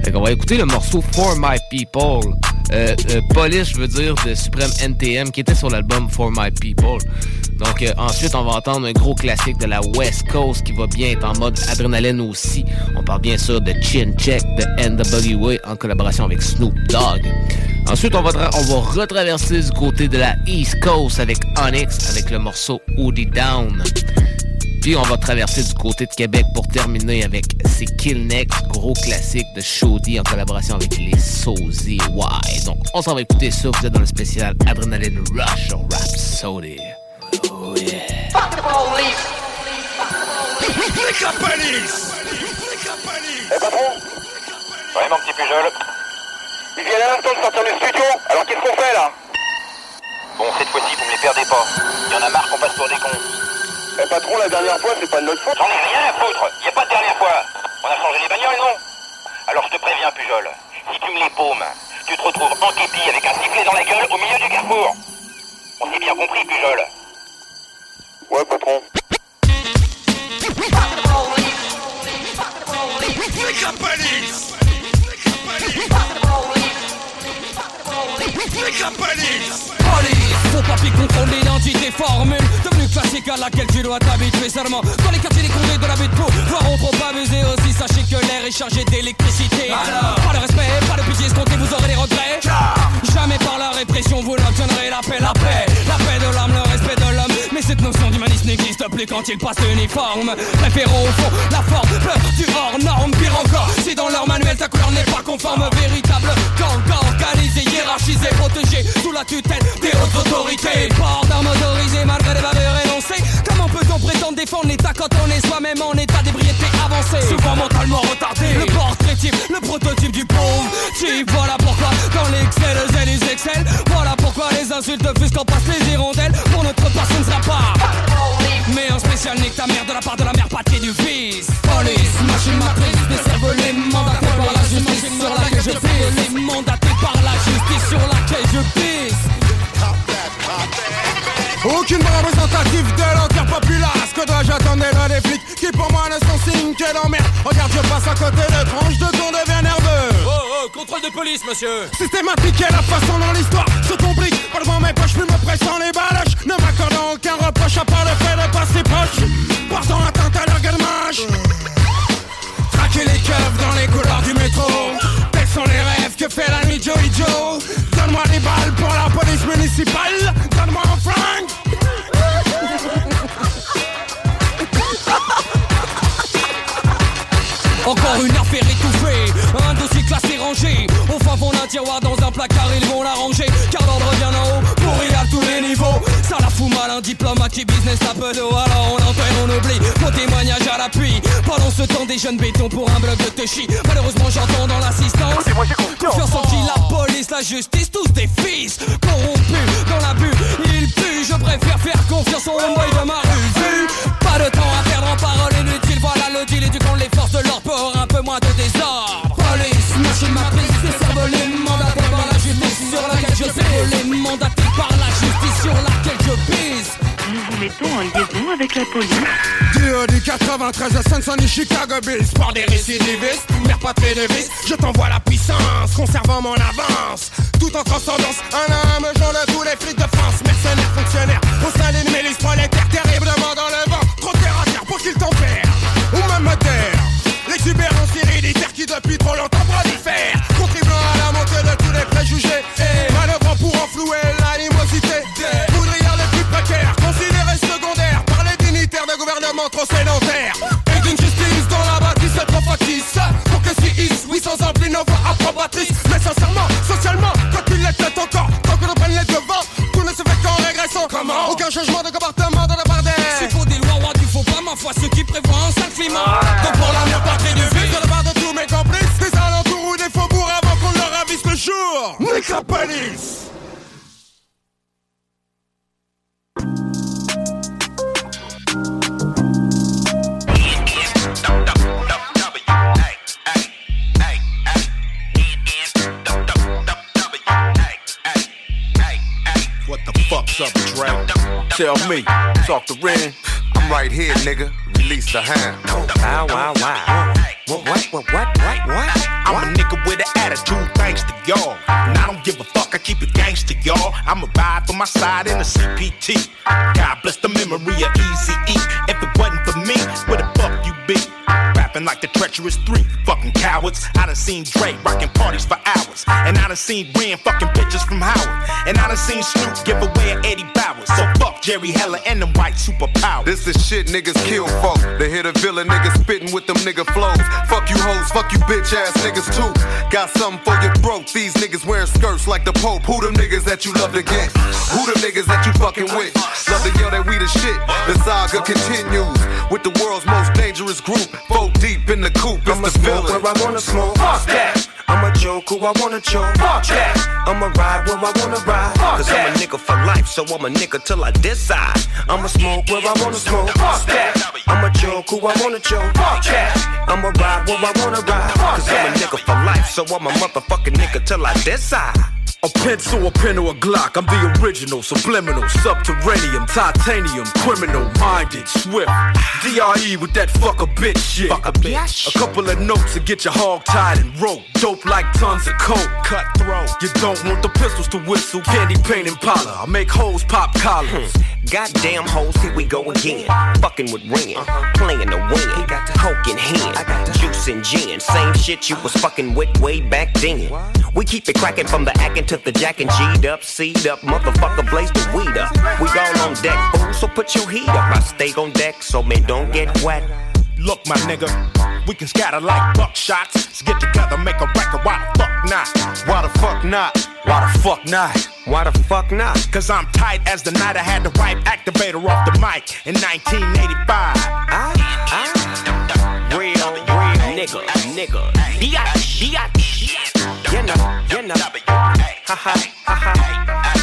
Fait qu'on va écouter le morceau For My People. Euh, euh, Polish veut dire de Supreme NTM qui était sur l'album For My People. Donc euh, ensuite on va entendre un gros classique de la West Coast qui va bien être en mode adrénaline aussi. On parle bien sûr de Chin Check de NWA en collaboration avec Snoop Dogg. Ensuite on va, retraverser du côté de la East Coast avec Onyx avec le morceau Hoodie Down. Puis on va traverser du côté de Québec pour terminer avec ces Killneck, gros classique de Shoddy en collaboration avec les Sozy Y. Donc on s'en va écouter ça, vous êtes dans le spécial Adrenaline Rush sur Rhapsody. Oh yeah. Fuck the police! Flic la police! Eh patron Ouais mon petit Pujol Ils viennent à l'instant de sortir du studio, alors qu'est-ce qu'on fait là? Bon, cette fois-ci, vous me les perdez pas. Il y en a marre qu'on passe pour des cons. Eh patron, la dernière fois, c'est pas de notre faute. J'en ai rien à foutre Y a pas de dernière fois On a changé les bagnoles, non Alors je te préviens, Pujol, si tu me les paumes, tu te retrouves en képi avec un sifflet dans la gueule au milieu du carrefour. On s'est bien compris, Pujol Ouais, patron. Police! Flic la police! Police, faut pas piquer à laquelle tu dois t'habituer seulement. Dans les quartiers des condés de la butte pour Voiront trop abuser aussi. Sachez que l'air est chargé d'électricité. Alors Pas de respect, pas de pitié escompté, vous aurez des regrets. Jamais par la répression vous n'obtiendrez la paix La paix, la paix de l'âme, Cette notion d'humanisme n'existe plus quand il passe l'uniforme. Préférons au fond la forme, peur du hors norme. Pire encore, si dans leur manuel ta couleur n'est pas conforme. Véritable gang organisé, hiérarchisé, protégé Sous la tutelle des hautes autorités. Port d'armes autorisées malgré des bavures énoncées. Comment peut-on prétendre défendre l'état quand on est soi-même en état d'ébriété avancée Souvent mentalement retardé. Le portrait le prototype du pauvre type. Voilà pourquoi dans l'excel, les excel Les insultes fusent quand passent les hirondelles Pour notre part ce ne sera pas Mais un spécial nique ta mère de la part de la mère patrie du fils. Police, machine matrice, des cervelés mandatés par la justice. Sur laquelle je pisse Les mandatés par la justice. Sur laquelle je pisse. Aucune représentative de l'empire populace Que dois-je attendre des flics Qui pour moi ne sont signes que d'emmerde? Regarde je passe à côté de tranches de police monsieur. Systématique et la façon dont l'histoire se complique. Pas devant mes poches, plus me pressant les baloches. Ne m'accordant aucun reproche à part le fait de passer proche. Portant atteinte à leur galemage Traquer les keufs dans les couloirs du métro. Tels les rêves que fait la nuit Joey Joe tiroir dans un placard ils vont l'arranger Car l'ordre vient d'en haut, pourri à tous les niveaux. Ça la fout mal, un diplomate qui business un peu d'eau Alors on enterre, on oublie, mon témoignage à l'appui. Pendant ce temps des jeunes bétons pour un bloc de touchy Malheureusement j'entends dans l'assistance Confiance en qui la police, la justice, tous des fils Corrompus dans la bulle, ils puent Je préfère faire confiance au homeboy de ma rue Pas de temps à perdre en paroles inutiles Voilà le deal et du les forces de l'ordre pour un peu moins de désordre. Police, machine cervelés mandatés par la justice sur laquelle je mandatés par la justice sur laquelle je pisse Nous vous mettons en liaison avec la police. Du du 93 à Saint-Denis, Chicago Bills Sport des récidivistes, mère patrie de vice. Je t'envoie la puissance, conservant mon avance. Tout en transcendance, un à un me joint de tous les flics de France. Mercenaires, fonctionnaires, au sein d'une milice prolétaire Terriblement dans le vent, trop terre à terre pour qu'ils tempèrent Ou même me taire. L'exubérance héréditaire qui depuis trop longtemps prolifère préjugés Et manœuvrant pour enflouer l'animosité Des poudrières les plus précaires Considérés secondaires par les dignitaires de gouvernement trop sédentaires Et d'une justice dans la bâtisse trop factice Pour que si is, oui sans ampli, nos voix approbatrices. Mais sincèrement, socialement, quand il l'était encore Tant que l'on prenne les devants, tout ne se fait qu'en régressant. Comment? Aucun changement de comportement dans la d'air S'il faut des lois, roi du faux pas, ma foi, ceux qui prévoient un sale climat jour Nique la What the fuck's up, Dre? Tell me, talk to Ren. I'm right here, nigga. release the hand. Wow, wow, wow. What, what, what, what, what, what? I'm a nigga with an attitude, thanks to y'all. Give a fuck, I keep it gangster, y'all. I'ma ride for my side in a CPT. God bless the memory of Easy E. If it wasn't for me, where the fuck you be? Rapping like the treacherous three, fucking cowards. I done seen Dre rocking parties for hours. And I done seen Ren fucking bitches from Howard. And I done seen Snoop give away an Eddie Jerry Heller and them white superpowers. This is shit niggas kill folk. They hit a villain niggas spitting with them nigga flows. Fuck you hoes, fuck you bitch ass niggas too. Got something for your throat. These niggas wearing skirts like the Pope. Who them niggas that you love to get? Who them niggas that you fucking with? Love to yell that we the shit. The saga continues with the world's most dangerous group. Four deep in the coop. It's I'ma the smoke villain. where I wanna smoke. Fuck that. I'ma joke who I wanna joke. Fuck that. I'ma ride where I wanna ride. Fuck Cause I'm a nigga for life, so I'm a nigga till I decide. I'ma smoke where I wanna smoke. Fuck that. I'ma joke who I wanna joke. Fuck that. I'ma ride where I wanna ride. Fuck Cause I'm a nigga for life, so I'm a motherfucking nigga till I decide. A pencil, a pen, or a Glock. I'm the original, subliminal, subterranean, titanium, criminal, minded, swift. DRE with that fuck a bitch shit. Fuck a bitch. A couple of notes to get your hog tied and rope. Dope like tons of coke. Cutthroat. You don't want the pistols to whistle. Candy paint and Impala. I make hoes pop collars. Hmm. Goddamn hoes, here we go again. Fucking with Ren, uh-huh. playing the win. Coke in hand, juice and gin. Same shit you was fucking with way back then. We keep it cracking from the acting to the jack and G'd up, C'd up, motherfucker blaze the weed up. We all on deck, fool, so put your heat up. I stay on deck, so man don't get wet. Look, my nigga, we can scatter like buckshots. Let's get together, make a record. Why the fuck not? Why the fuck not? Why the fuck not? Why the fuck not? Cause I'm tight as the night I had the right activator off the mic in 1985. I, I, Real, real nigga, nigga. Biatch, biatch. You know, you know. Ha ha, ha ha.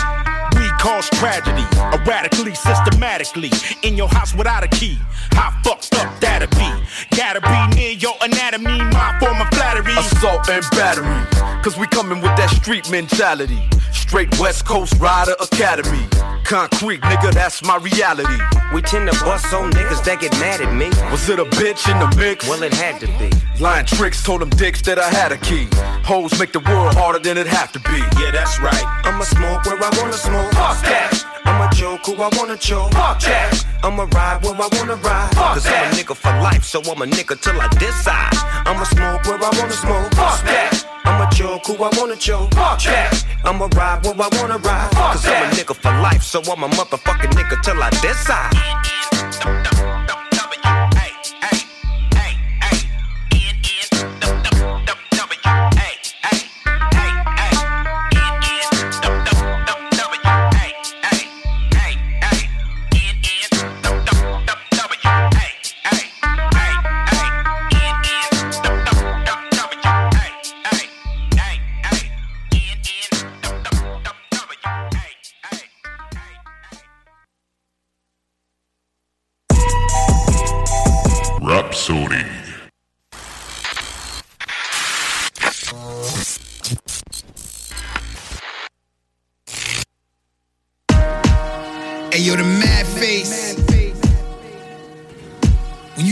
We cause tragedy, erratically, systematically. In your house without a key. How fucked up that'd be? Gotta be near your anatomy, my form of flattery. Assault and battery. Cause we coming with that street mentality. Straight West Coast Rider Academy. Concrete, nigga, that's my reality. We tend to bust on niggas that get mad at me. Was it a bitch in the mix? Well, it had to be. Lying tricks told them dicks that I had a key. Hoes make the world harder than it have to be. Yeah, that's right. I'ma smoke where I wanna smoke. Fuck that. I'ma joke who I wanna joke. Fuck that. I'ma ride where I wanna ride. Cause I'm a nigga for life, so I'm a nigga till I decide. I'ma smoke where I wanna smoke. Fuck that. I'ma joke who I wanna joke. Fuck that. I'ma ride where I wanna ride. Cause I'm a nigga for life, so I'm a motherfucking nigga till I decide.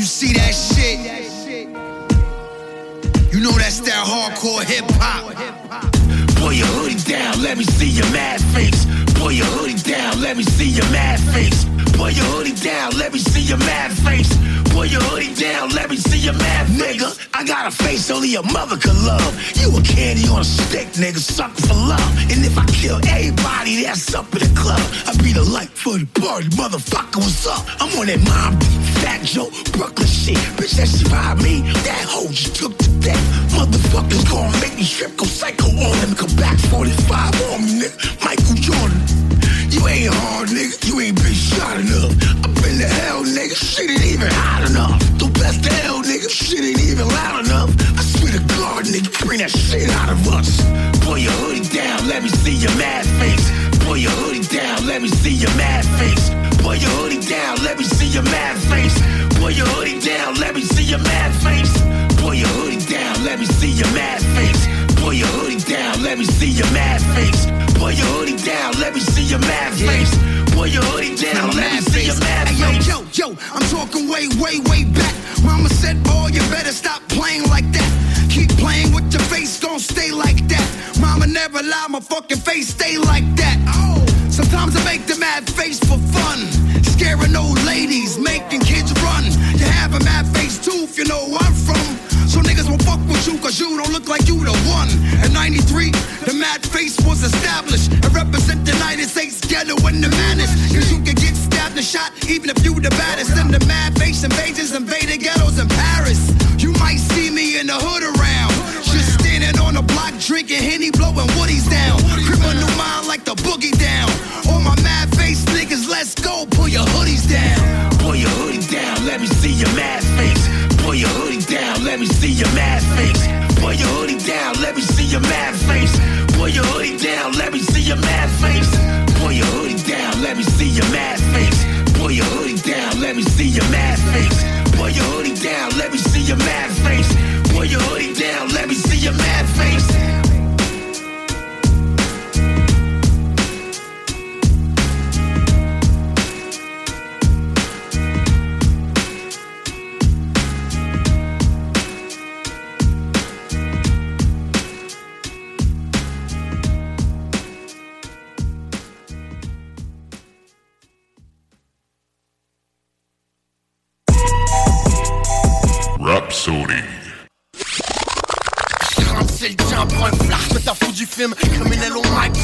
See that shit, you know that's that hardcore hip hop. Pull your hoodie down, let me see your mad face. Pull your hoodie down, let me see your mad face. Pull your hoodie down, let me see your mad face. Pull your hoodie down, let me see your mad nigga. I got a face only your mother could love. You a candy on a stick, nigga, sucker for love. And if I kill everybody that's up in the club, I be the light for the party, motherfucker. What's up? I'm on that mom, fat Joe, Brooklyn shit. Bitch, that shit by me. That hoe just took to death. Motherfuckers gonna make me trip, go psycho on them, come back 45 on me, nigga. Michael Jordan. Ain't hard, nigga. You ain't been shot enough. I've been to hell, nigga. Shit ain't even hot enough. The hell, nigga. Shit ain't even loud enough. I swear to God, nigga, bring that shit out of us. Pull your hoodie down, let me see your mad face. Pull your hoodie down, let me see your mad face. Pull your hoodie down, let me see your mad face. Pull your hoodie down, let me see your mad face. Pull your hoodie down, let me see your mad face. Pull your hoodie down, let me see your mad face. Pull your hoodie down, let me see your mad face. Pull your hoodie down, let me see your mad face. yo, yo, yo, I'm talking way, way, way back. mama said, boy, you better stop playing like that. Keep playing with your face, gon' stay like that. Mama never lied, my fucking face stay like that. Oh, sometimes I make the mad face for fun. Scaring old ladies, making kids run. You have a mad face too, if you know where I'm from. So niggas won't fuck with cause you don't look like you the one. In 93, the mad face was established. I represent the United States ghetto and the madness. Cause you can get stabbed and shot, even if you the baddest. And the mad face invasions invaded ghettos in Paris. You might see me in the hood around. Just standing on the block, drinking Henny, blowing woodies down. Criminal mind like the boogie down. All my mad face niggas, let's go. Pull your hoodies down. Pull your hoodie down, let me see your mad let me see your mad face. Pull your hoodie down, let me see your mad face. Pull your hoodie down, let me see your mad face. Pull your hoodie down, let me see your mad face. Pull your hoodie down, let me see your mad face. Pull your hoodie Rhapsody. c'est le tien, prends un flash, mais t'as fou du film. Criminel au mic,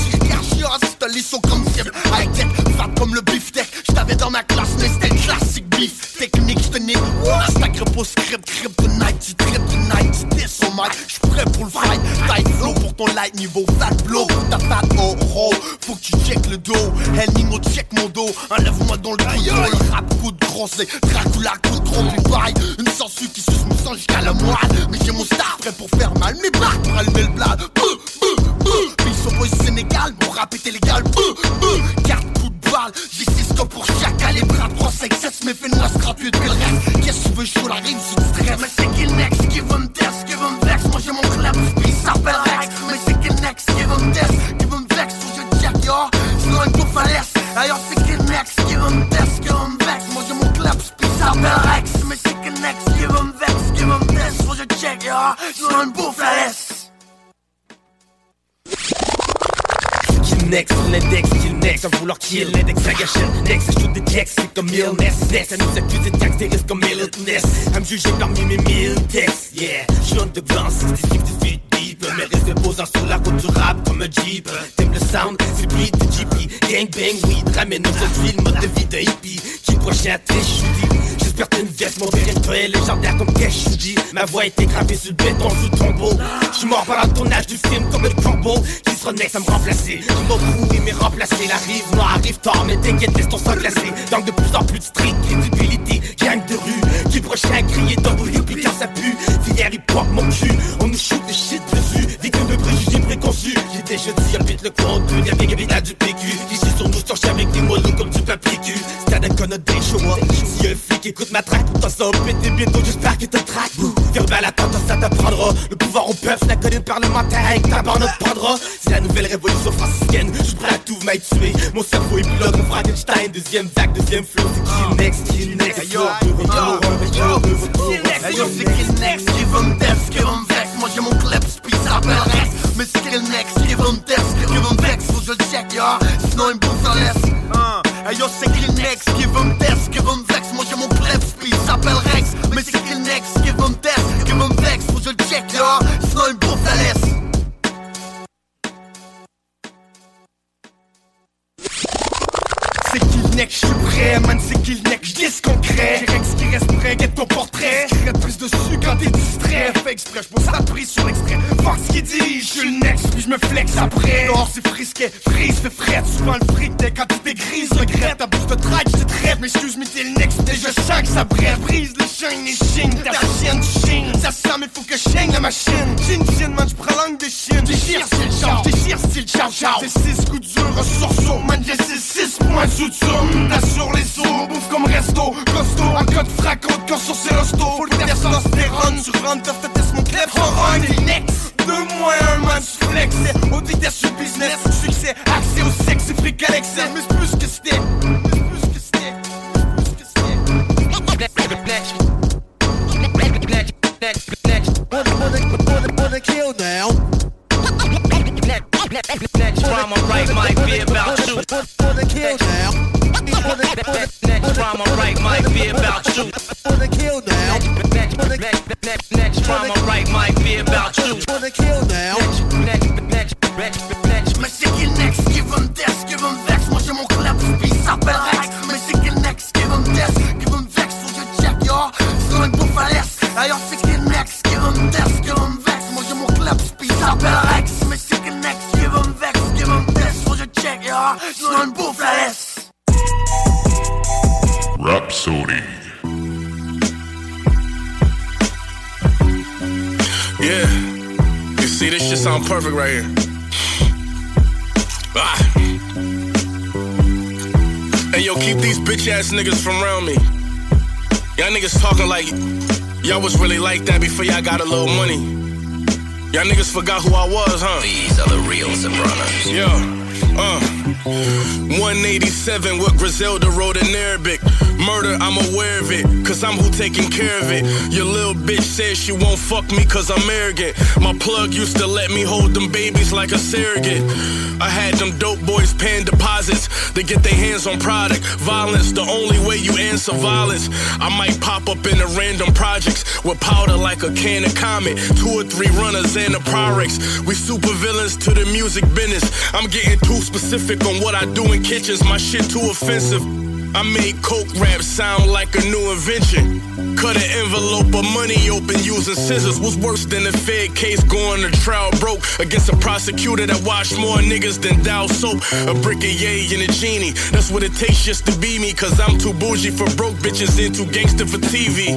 reste les comme cible. High-tech, fat comme le beefsteak J't'avais dans ma classe, mais c'était le classique beef Technique, j'te nique, stack repos script Kryptonite, tu trip tonight, tu dis au mic. J'suis prêt pour le fight, tight flow pour ton light niveau fat blow. Ta fat oh oh, faut que tu check le dos. El Nino check mon dos, enlève-moi dans le dos Le rap coup de gros, c'est Dracula coup de gros Puis pareil, une sangsue qui suce mon sang jusqu'à la moelle. Mais j'ai mon star prêt pour faire mal Mes barres pour allumer le blad. Beuh, beuh, beuh. Puis son boy Sénégal, mon rap est illégal balle, six scopes pour chaque calibre Bras prends 5 cesse, mais fais-moi scraper de le reste Qu'est-ce que tu veux, je la rime si tu stresses Mais c'est qui le next qui veut me test, qui veut me vex. Moi j'ai mon club, il s'appelle Rex. Mais c'est qui le next qui veut me test, Next, sur l'index, kill next, à vouloir kill l'index, la gâchette, next, je shoot des textes, c'est comme mille ness, next, à nous accuser de taxes, des risques comme mille ness, à me juger parmi mes mille textes, yeah, je suis on blanc, 66 feet deep, mais reste posant sur la route du rap comme un jeep, t'aimes le sound, c'est le beat de GP, gang bang, weed, ramène aujourd'hui le mode de vie de hippie, qui prochain à tes J'espère une veste, mon directeur est légendaire comme dis Ma voix est gravée sur le béton sous tombeau. J'suis mort pendant le tournage du film comme le combo Qui sera next à me remplacer? Je m'en m'est remplacé. La rive noire arrive tard, mais t'inquiète, laisse ton sang glacé Donc de plus en plus de street crédibilité Gang de rue, qui prochain à crier WP car ça pue Filière hip-hop, mon cul. On nous shoot des shit c'est jeudi, habite le contenu. Y'a des cabinets du PQ. Liché sur nous, torché avec des mollous comme du papier cul. Stand and gonna day show. Si un flic écoute ma traque, t'en sors pété bientôt, j'espère qu'il te traque. Verbal à la tente, ça t'apprendra. Le pouvoir au peuple, la connu parlementaire avec ta prendra. C'est la nouvelle révolution franciscaine, je prêt à tout m'aille tuer. Mon cerveau est pilote, mon Frankenstein, deuxième vague, deuxième flow. Qui next, qui next, yo, yo, yo, yo, mais c'est le next. Qui veut me test, qui veut me vex. Faut que je le check, yo, sinon il me Hein. Hey yo, c'est qui le next qui veut me test, qui veut me vex? Moi j'ai mon clip, puis il s'appelle Rex. Mais c'est qui le next qui veut me test, qui veut me vex? Faut que je le check, yo, sinon il me C'est qui le next, je suis prêt, man, c'est qui le next, je dis ce concret J'ai Rex qui reste prêt, get ton portrait. J'crirai plus dessus quand t'es distrait Fait exprès, j'pose la prise sur l'extrait. Fuck ce qu'il dit, je suis le next, puis je me flex après. Dehors c'est frisqué, frise, fait fret. Souvent le fric, dès quand t'es grise, regrette. Ta bouche de track, je te mais excuse mais t'es le next Et je sens que ça brève, brise les chaînes, les chines Ta chienne, tu chines, ça sent mais faut que je la machine. Chin chin, man, j'prends langue de chine Déchire style char, déchire style char char J'ai six coups durs, ressourceaux, man, j'ai six, six points sous zoom T'as sur les os, bouffe comme resto Costaud, en code fracot, quand sur ses hosto Faut le testostérone, sur rentre, t'as test mon clef Horror, t'es next. Deux moins un man, flex. Au vitesse sur business, succès Accès au sexe, c'est fric à l'excès Mais c'est plus que c'était. Plus que c'était. Plus que c'était. Wanna, wanna, wanna, wanna kill now. Next rhyme I write might be about you. Wanna kill now. Next rhyme I write might be about you. Wanna kill now. Next, next, next, next rhyme I write might be about you. Wanna kill now. Next, next, next, next. Mais c'est qui next, vex Moi j'ai mon club, il s'appelle sur une bouffe à l'est Rapsodie. Yeah. You see, this shit sound perfect right here. Ah. Hey, yo, keep these bitch ass niggas from around me. Y'all niggas talking like y'all was really like that before y'all got a little money. Y'all niggas forgot who I was, huh? These are the real Sopranos. Yeah. Uh, 187 what Griselda wrote in Arabic. Murder, I'm aware of it, cause I'm who taking care of it. Your little bitch says she won't fuck me cause I'm arrogant. My plug used to let me hold them babies like a surrogate. I had them dope boys paying deposits to get their hands on product. Violence, the only way you answer violence. I might pop up in a random projects with powder like a can of comet. Two or three runners and a Pyrex. We super villains to the music business. I'm getting too specific on what I do in kitchens. My shit too offensive. I made coke rap sound like a new invention. Cut an envelope of money open using scissors was worse than a Fed case going to trial broke against a prosecutor that washed more niggas than Dow soap. A brick of yay and a genie. That's what it takes just to be me, cause I'm too bougie for broke bitches and too gangster for TV.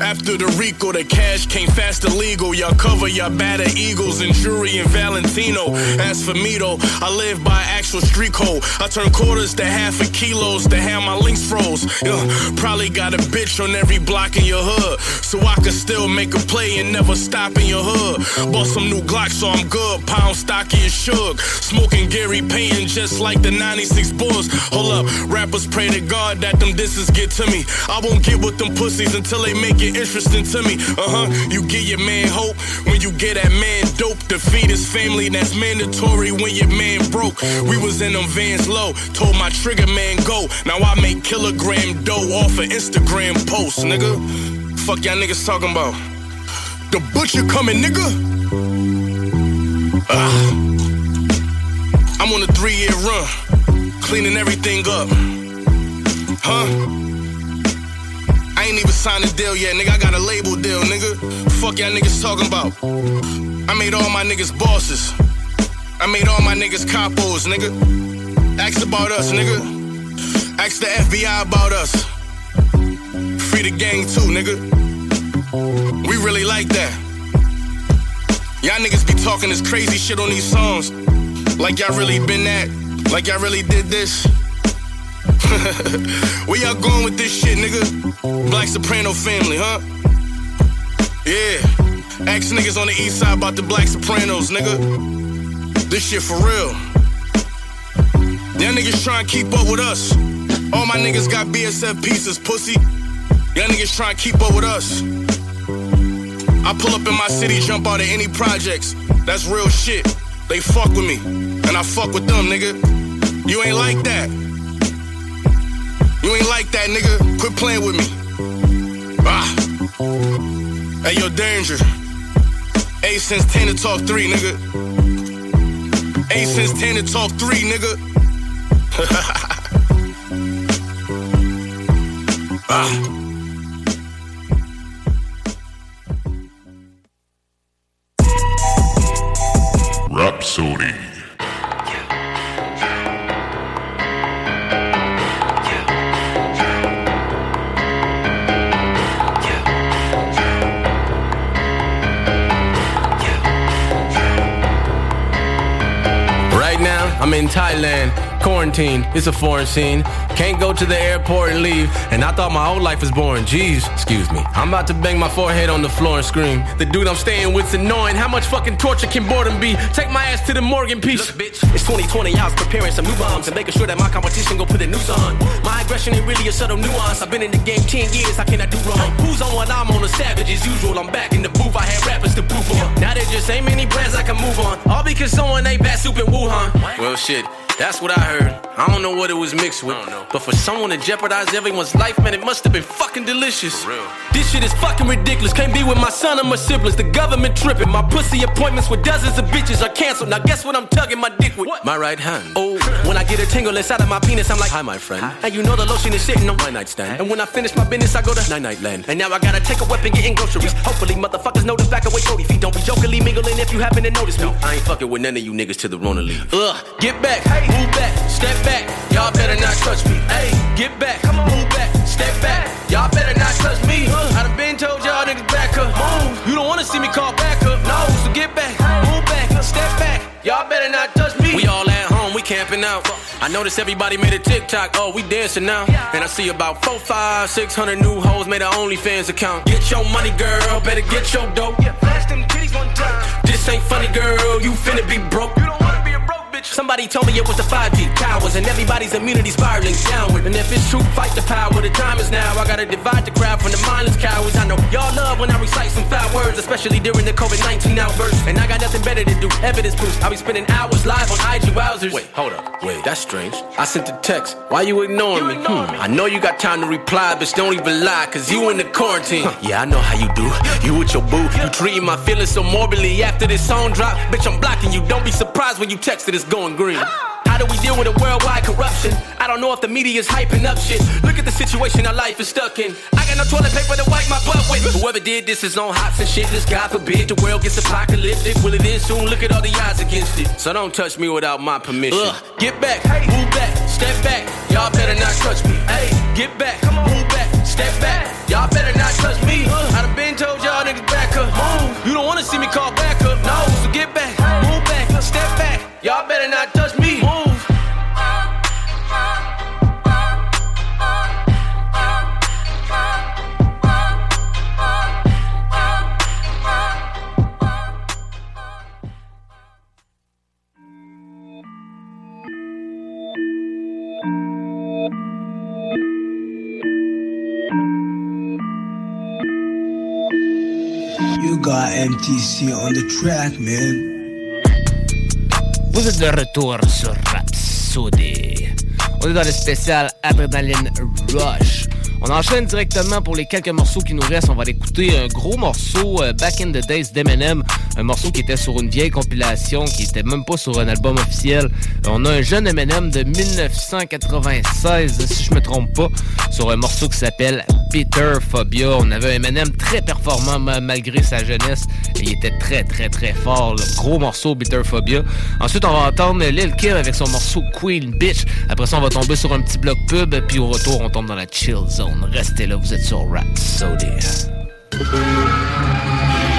After the Rico, the cash came fast illegal. Y'all cover your batter Eagles and Jury and Valentino. As for me though, I live by actual street code. I turn quarters to half a kilos to have my links froze. Yeah, probably got a bitch on every block in your hood. So I can still make a play and never stop in your hood. Bought some new Glock so I'm good. Pound stocky as shug. Smoking Gary Payton just like the 96 Bulls. Hold up, rappers pray to God that them disses get to me. I won't get with them pussies until they make it interesting to me. Uh huh. You give your man hope when you get that man dope. Defeat his family, that's mandatory when your man broke. We was in them vans low. Told my trigger man go. Now I make kilogram dough off of Instagram posts, nigga. Fuck y'all niggas talking about. The butcher coming, nigga. Ah. I'm on a three year run, cleaning everything up. Huh? I ain't even signed a deal yet, nigga. I got a label deal, nigga. Fuck y'all niggas talking about. I made all my niggas bosses. I made all my niggas capos, nigga. Ask about us, nigga. Ask the FBI about us. Free the gang too, nigga. We really like that. Y'all niggas be talking this crazy shit on these songs. Like y'all really been that. Like y'all really did this. Where y'all going with this shit, nigga? Black Soprano family, huh? Yeah. Ask niggas on the east side about the Black Sopranos, nigga. This shit for real. Y'all niggas try and keep up with us. All my niggas got BSF pieces, pussy. Y'all niggas try and keep up with us. I pull up in my city, jump out of any projects. That's real shit. They fuck with me, and I fuck with them, nigga. You ain't like that. You ain't like that, nigga. Quit playing with me. Ah. Hey, yo, danger. A since 10 to talk 3, nigga. A since 10 to talk 3, nigga. Ah. Rapsodie. I'm in Thailand, quarantine. It's a foreign scene. Can't go to the airport and leave. And I thought my whole life was boring. Jeez, excuse me. I'm about to bang my forehead on the floor and scream. The dude I'm staying with's annoying. How much fucking torture can boredom be? Take my ass to the Morgan piece. Look, bitch, it's 2020. I was preparing some new bombs and making sure that my competition go put a noose on. My aggression ain't really a subtle nuance. I've been in the game 10 years. I cannot do wrong. Who's on what I'm on? A savage as usual. I'm back in the booth. I had rappers to poop on. Now there just ain't many brands I can move on. All because someone ain't bat soup in Wuhan. Well, shit. That's what I heard. I don't know what it was mixed with. But for someone to jeopardize everyone's life, man, it must have been fucking delicious. This shit is fucking ridiculous. Can't be with my son or my siblings. The government tripping. My pussy appointments with dozens of bitches are canceled. Now guess what I'm tugging my dick with? My right hand. Oh, when I get a tingle inside of my penis, I'm like, Hi, my friend. And you know the lotion is sitting on my nightstand. And when I finish my business, I go to Night Night Land. And now I gotta take a weapon, getting groceries. Hopefully, motherfuckers know the back away 40 feet. Don't be jokingly mingling if you happen to notice me. I ain't fucking with none of you niggas till the Rona leave. Ugh, get back, move back, step back. Y'all better not touch me. Hey, get back, move back, step back. Y'all better not touch me. I done been told y'all niggas back up. Move. You don't wanna see me call back up. No, so get back, move back, step back. Y'all better not touch me. We all at home, we camping out. I noticed everybody made a TikTok. Oh, we dancing now. And I see about four, five, six hundred new hoes made an OnlyFans account. Get your money, girl. Better get your dope. Flash them titties one time. This ain't funny, girl. You finna be broke. You don't Somebody told me it was the 5G towers and everybody's immunity spiraling downward. And if it's true, fight the power. The time is now. I gotta divide the crowd from the mindless cowards. I know y'all love when I recite some foul words, especially during the COVID 19 outburst. And I got nothing better to do. Evidence proofs. I'll be spending hours live on IG wowzers. Wait, hold up. Wait, that's strange. I sent a text. Why you ignoring me? Hmm. I know you got time to reply, bitch. Don't even lie, cause you in the quarantine. yeah, I know how you do. You with your boo. You treating my feelings so morbidly after this song drop. Bitch, I'm blocking you. Don't be surprised when you text it, it's going green. How do we deal with a worldwide corruption? I don't know if the media's hyping up shit. Look at the situation our life is stuck in. I got no toilet paper to wipe my butt with. Whoever did this is on hops and shit. This God forbid the world gets apocalyptic. Will it end soon? Look at all the odds against it. So don't touch me without my permission. Ugh, get back, move back, step back. Y'all better not touch me. Hey, get back, move back, step back. Y'all better not touch me. I done been told y'all niggas back up. Move. You don't wanna see me call back better not touch me. Move. You got MTC on the track, man. Vous êtes de retour sur Rhapsody. On est dans le spécial Adrenaline Rush. On enchaîne directement pour les quelques morceaux qui nous restent. On va écouter un gros morceau euh, Back in the Days d'Eminem. Un morceau qui était sur une vieille compilation, qui était même pas sur un album officiel. On a un jeune Eminem de 1996, si je me trompe pas, sur un morceau qui s'appelle Peter Phobia. On avait un Eminem très performant ma- malgré sa jeunesse. Il était très très très fort. là. Gros morceau Bitter Phobia. Ensuite, on va entendre Lil Kim avec son morceau Queen Bitch. Après ça, on va tomber sur un petit bloc pub. Puis au retour, on tombe dans la chill zone. Restez là, vous êtes sur Rhapsody. Sticking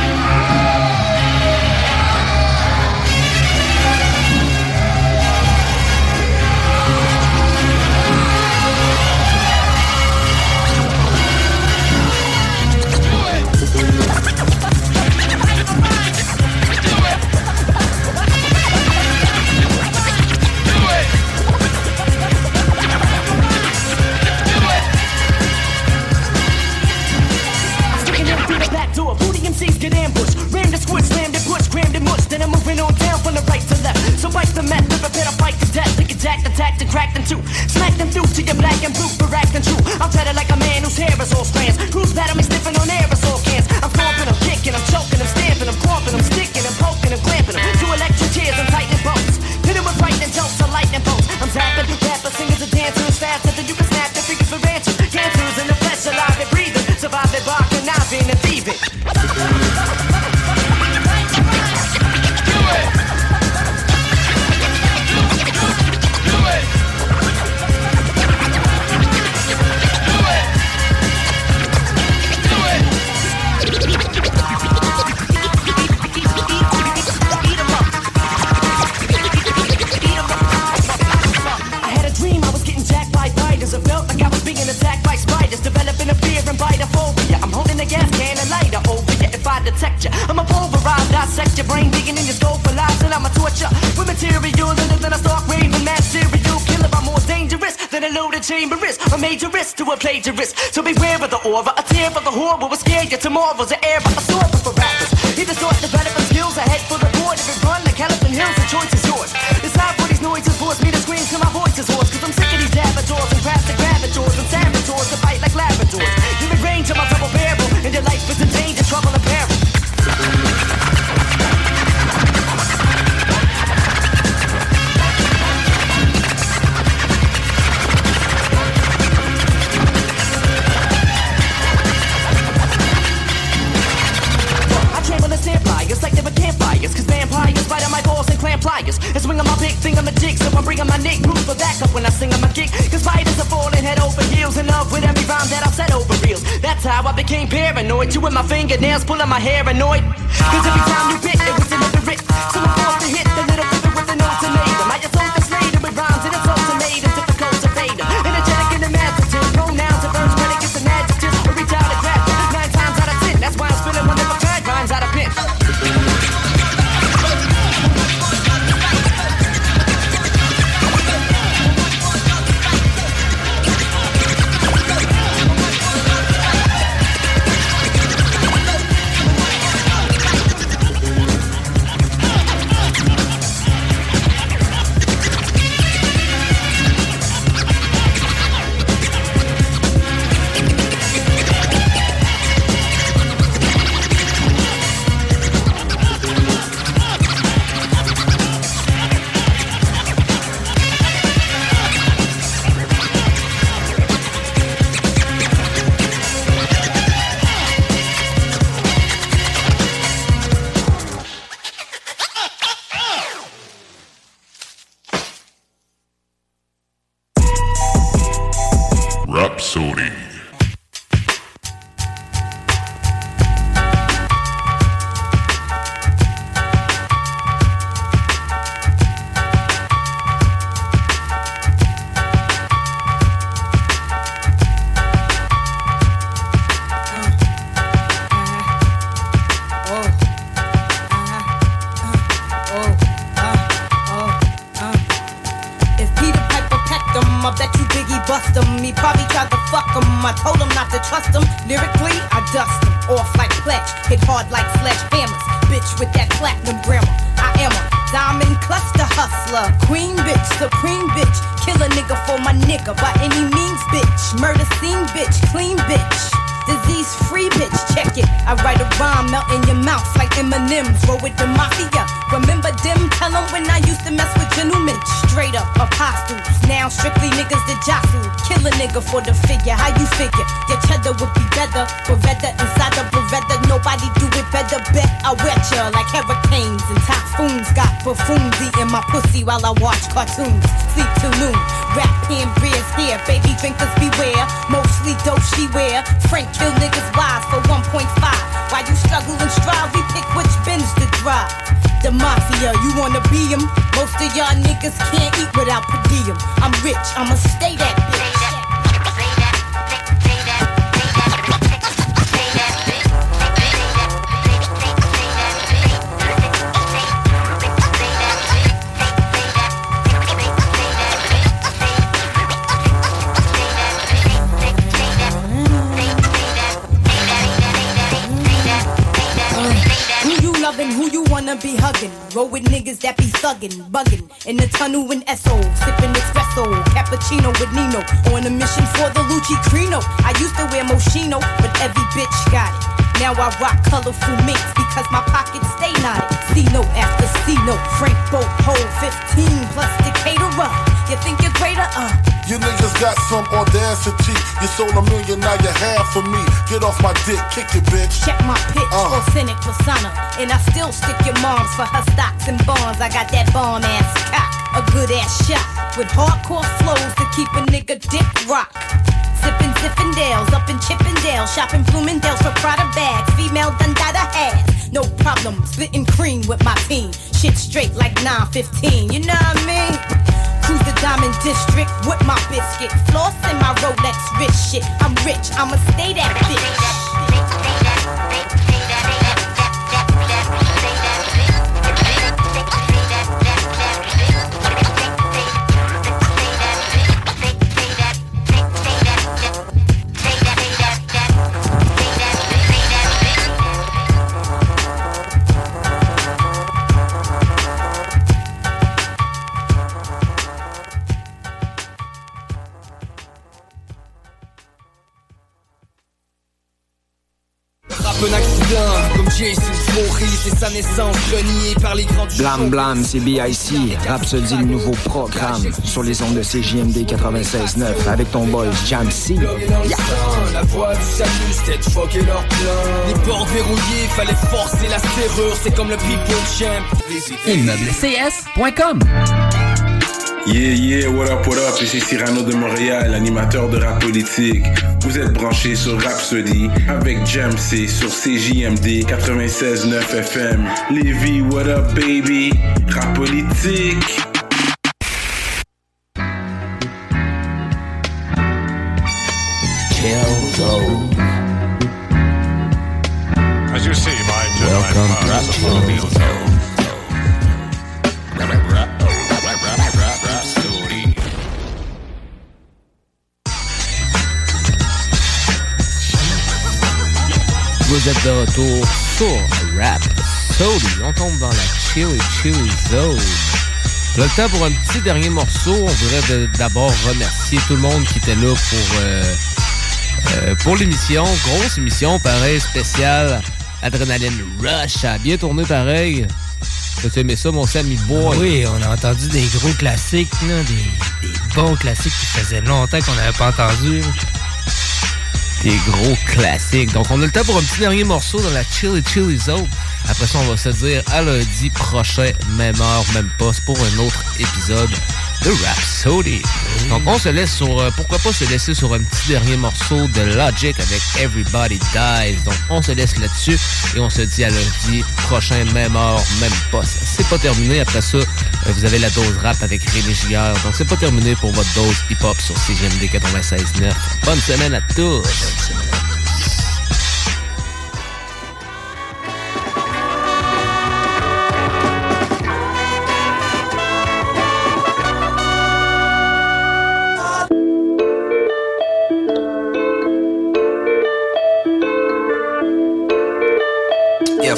Rapsodie. For the figure. How you figure? Your cheddar would be better. Beretta inside the Beretta. Nobody do it better. Bet I wet ya like hurricanes and typhoons. Got buffoons eating my pussy while I watch cartoons. Sleep till noon. Rap Pancreas here. Baby drinkers beware. Mostly dope she wear. Frank kill niggas wise for 1.5. While you struggle and strive, we pick which bins to drive. The mafia, you wanna be be 'em? Most of y'all niggas can't eat without per diem. I'm rich, I'ma stay that bitch. Hugging? Roll with niggas that be thuggin', buggin' in the tunnel in SO, sippin' espresso, cappuccino with Nino, on a mission for the Lucci Crino. I used to wear Moschino, but every bitch got it. Now I rock colorful minks because my pockets stay knotted. C note after C note, Frank Boat, hold 15 plus Decatur. You think you're greater? Uh. You niggas got some audacity. You sold a million, now you have for me. Get off my dick, kick it, bitch. Check my pitch, Uh. cynic persona. And I still stick your moms for her stocks and bonds. I got that bomb ass cock, a good ass shot. With hardcore flows to keep a nigga dick rock. Sippin' Zippendales up in Chippendale. Shopping Bloomingdale's for Prada bags. Female Dundada has. No problem, splitting cream with my team. Shit straight like 915, you know what I mean? Diamond District with my biscuit. Floss in my Rolex rich shit. I'm rich, I'ma stay that bitch. Par les grands du Blam Blam, c'est BIC. Rhapsody, le nouveau programme sur les ondes de CJMD 96.9 avec ton boy Jam C. La voix du salut, c'était de fucker leur plan. Les portes verrouillées, fallait forcer la serrure. C'est comme le people champ. ImmeublesCS.com Yeah, yeah, what up, what up, ici Cyrano de Montréal, animateur de rap politique. Vous êtes branchés sur Rhapsody avec Jam sur CJMD 96.9 FM. Lévi, what up, baby? Rap politique. Retour sur Rap Sody. On tombe dans la Chili Chili Zone. Le temps pour un petit dernier morceau. On voudrait d'abord remercier tout le monde qui était là pour, euh, euh, pour l'émission. Grosse émission, pareil, spéciale. Adrenaline Rush. A bien tourné pareil. T'as aimé ça, mon Sammy Boy? Oui, on a entendu des gros classiques, des bons classiques qui faisaient longtemps qu'on n'avait pas entendu. Des gros classiques. Donc, on a le temps pour un petit dernier morceau dans la Chili Chili Zone. Après ça, on va se dire à lundi prochain, même heure, même poste, pour un autre épisode de Rhapsody. Donc, on se laisse sur... euh, pourquoi pas se laisser sur un petit dernier morceau de Logic avec Everybody Dies. Donc, on se laisse là-dessus et on se dit à lundi prochain, même heure, même poste. C'est pas terminé. Après ça, euh, vous avez la dose rap avec Rémi Giguère. Donc, c'est pas terminé pour votre dose hip-hop sur CGMD 96.9. Bonne semaine à tous!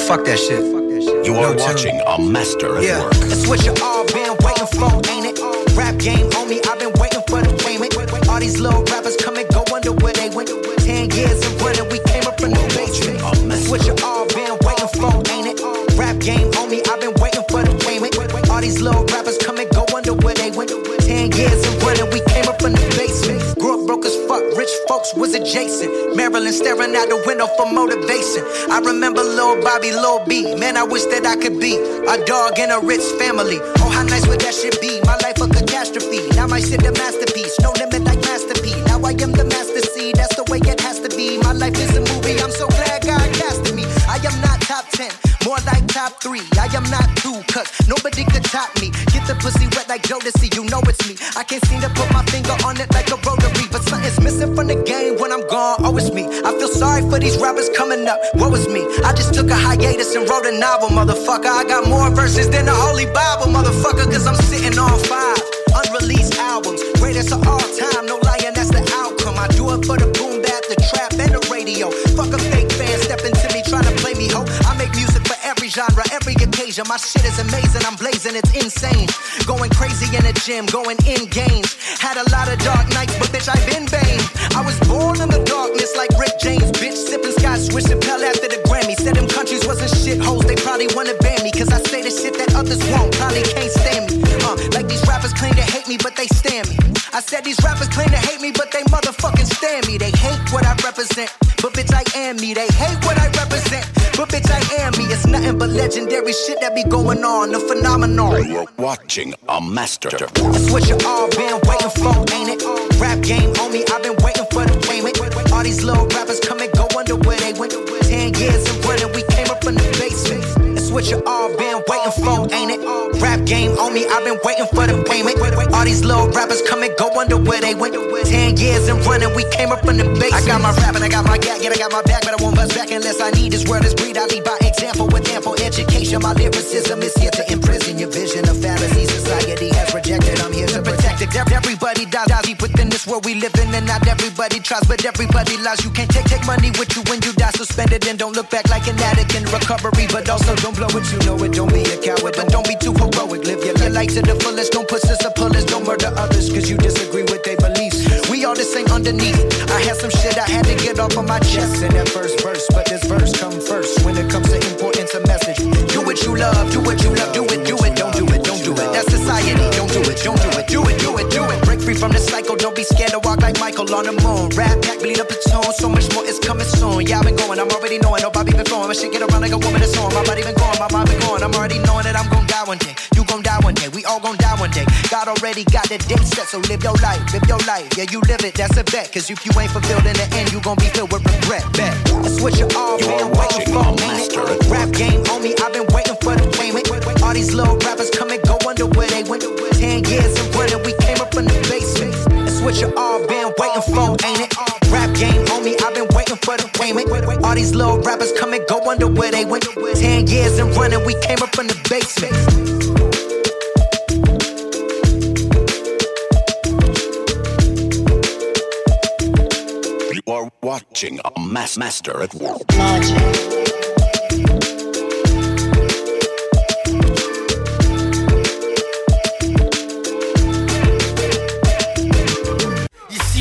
Fuck that shit. You are watching a master at Yeah, work. that's what you all been waiting for, ain't it? Rap game me, I've been waiting for the payment. All these little rappers come and go under where they went. Ten years and running, we came up from the basement. That's what you all been waiting for, ain't it? Rap game me, I've been waiting for the payment. All these little rappers come and go under where they went. Ten years and running, we rich folks was adjacent. Maryland staring out the window for motivation. I remember Lil Bobby, Lil B. Man, I wish that I could be a dog in a rich family. Oh, how nice would that shit be? My life a catastrophe. Now my shit a masterpiece. No limit like Master P. Now I am the master C. That's the way it has to be. My life is a movie. I'm so glad God casted me. I am not top 10, more like top 3. I am not two, cause nobody could top me. Get the pussy wet like Jodeci, you know it's me. I can't seem to put my finger on it like a rotary, but something's missing from the game when I'm gone. Oh, it's me. I feel sorry for these rappers coming up. What was me? I just took a hiatus and wrote a novel, motherfucker. I got more verses than the Holy Bible, motherfucker, cause I'm sitting on five unreleased albums. Greatest of all time, no lying, that's the outcome. I do it for the boom bap, the trap, and the radio. Fuck a fake fan stepping to me, trying to play me ho. I make music for every genre, every occasion. My shit is amazing, I'm blazing, it's insane. Going crazy in the gym, going in games. Had a lot of dark nights, bitch, I've been Bane. I was born in the darkness like Rick James, bitch. Sipping Scotch, swishing Pell after the Grammy. Said them countries wasn't shitholes, they probably wanna ban me. Cause I say the shit that others won't, probably can't stand me. Uh, like these rappers claim to hate me, but they stand me. I said these rappers claim to hate me, but they motherfucking stand me. They hate what I represent, but bitch, I am me. They hate what I represent, but bitch, I am me. It's nothing but legendary shit that be going on, the phenomenon. You're watching a master. That's what you all been waiting for, ain't it? Rap game on me, I've been waiting for the payment. All these little rappers come and go under where they went. Ten years and running, What you all been waiting for, ain't it? Rap game on me, I've been waiting for the payment. All these little rappers come and go under where they went. Ten years and running, we came up from the basement. I got my rap and I got my gag, and I got my back, but I won't bust back unless I need this word is breed. I lead by example with ample education. My lyricism is here to imprison your vision of fallacy. Society has rejected. I'm here to protect it. Everybody dies, dies deep within this world we live in, and not everybody tries, but everybody lies. You can't take take money with you when you die. Suspend it and don't look back like an addict in recovery, but also don't blow it. You know it. Don't be a coward, but don't be too heroic. Live your life to the fullest. Don't push put sister pullers. Don't murder others, cause you disagree with their beliefs. We we all the same underneath. I had some shit I had to get off of my chest in that first verse, but this verse come first when it comes to importance of message. Do what you love, do what you love, do it, do it, don't do it, don't do it. That's society. Don't do it, don't do it, do it, do it, do it. Free from the cycle, don't be scared to walk like Michael on the moon. Rap pack, bleed up the tone, so much more is coming soon. Yeah, I've been going, I'm already knowing, no Bobby been flowing. My shit get around like a woman that's on. My body been going, my mind been going. I'm already knowing that I'm gonna die one day. You gon' die one day, we all gon' die one day. God already got the date set, so live your life, live your life. Yeah, you live it, that's a bet. Cause if you ain't fulfilled in the end, you gon' be filled with regret. Bet. That's what you all been waiting for, ain't it? Rap game on me, I've been waiting for the payment. All these little rappers come and go under where they went. Ten years what you all been waiting for, ain't it? Rap game on me, I've been waiting for the payment. All these little rappers come and go under where they went. Ten years and running, we came up from the basement. You are watching a mass master at work. Ici,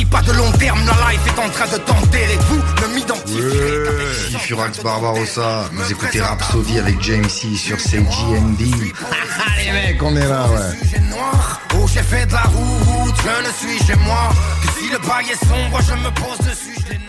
pas de long terme, la life est en train de t'enterrer. Vous ne m'identifiez Ici Furax Barbarossa, vous écoutez Rhapsody avec James C sur CGMD. les mecs, on est là, ouais. Oh, j'ai fait de la route, je ne suis chez moi. Que si le bail est sombre, je me pose dessus, je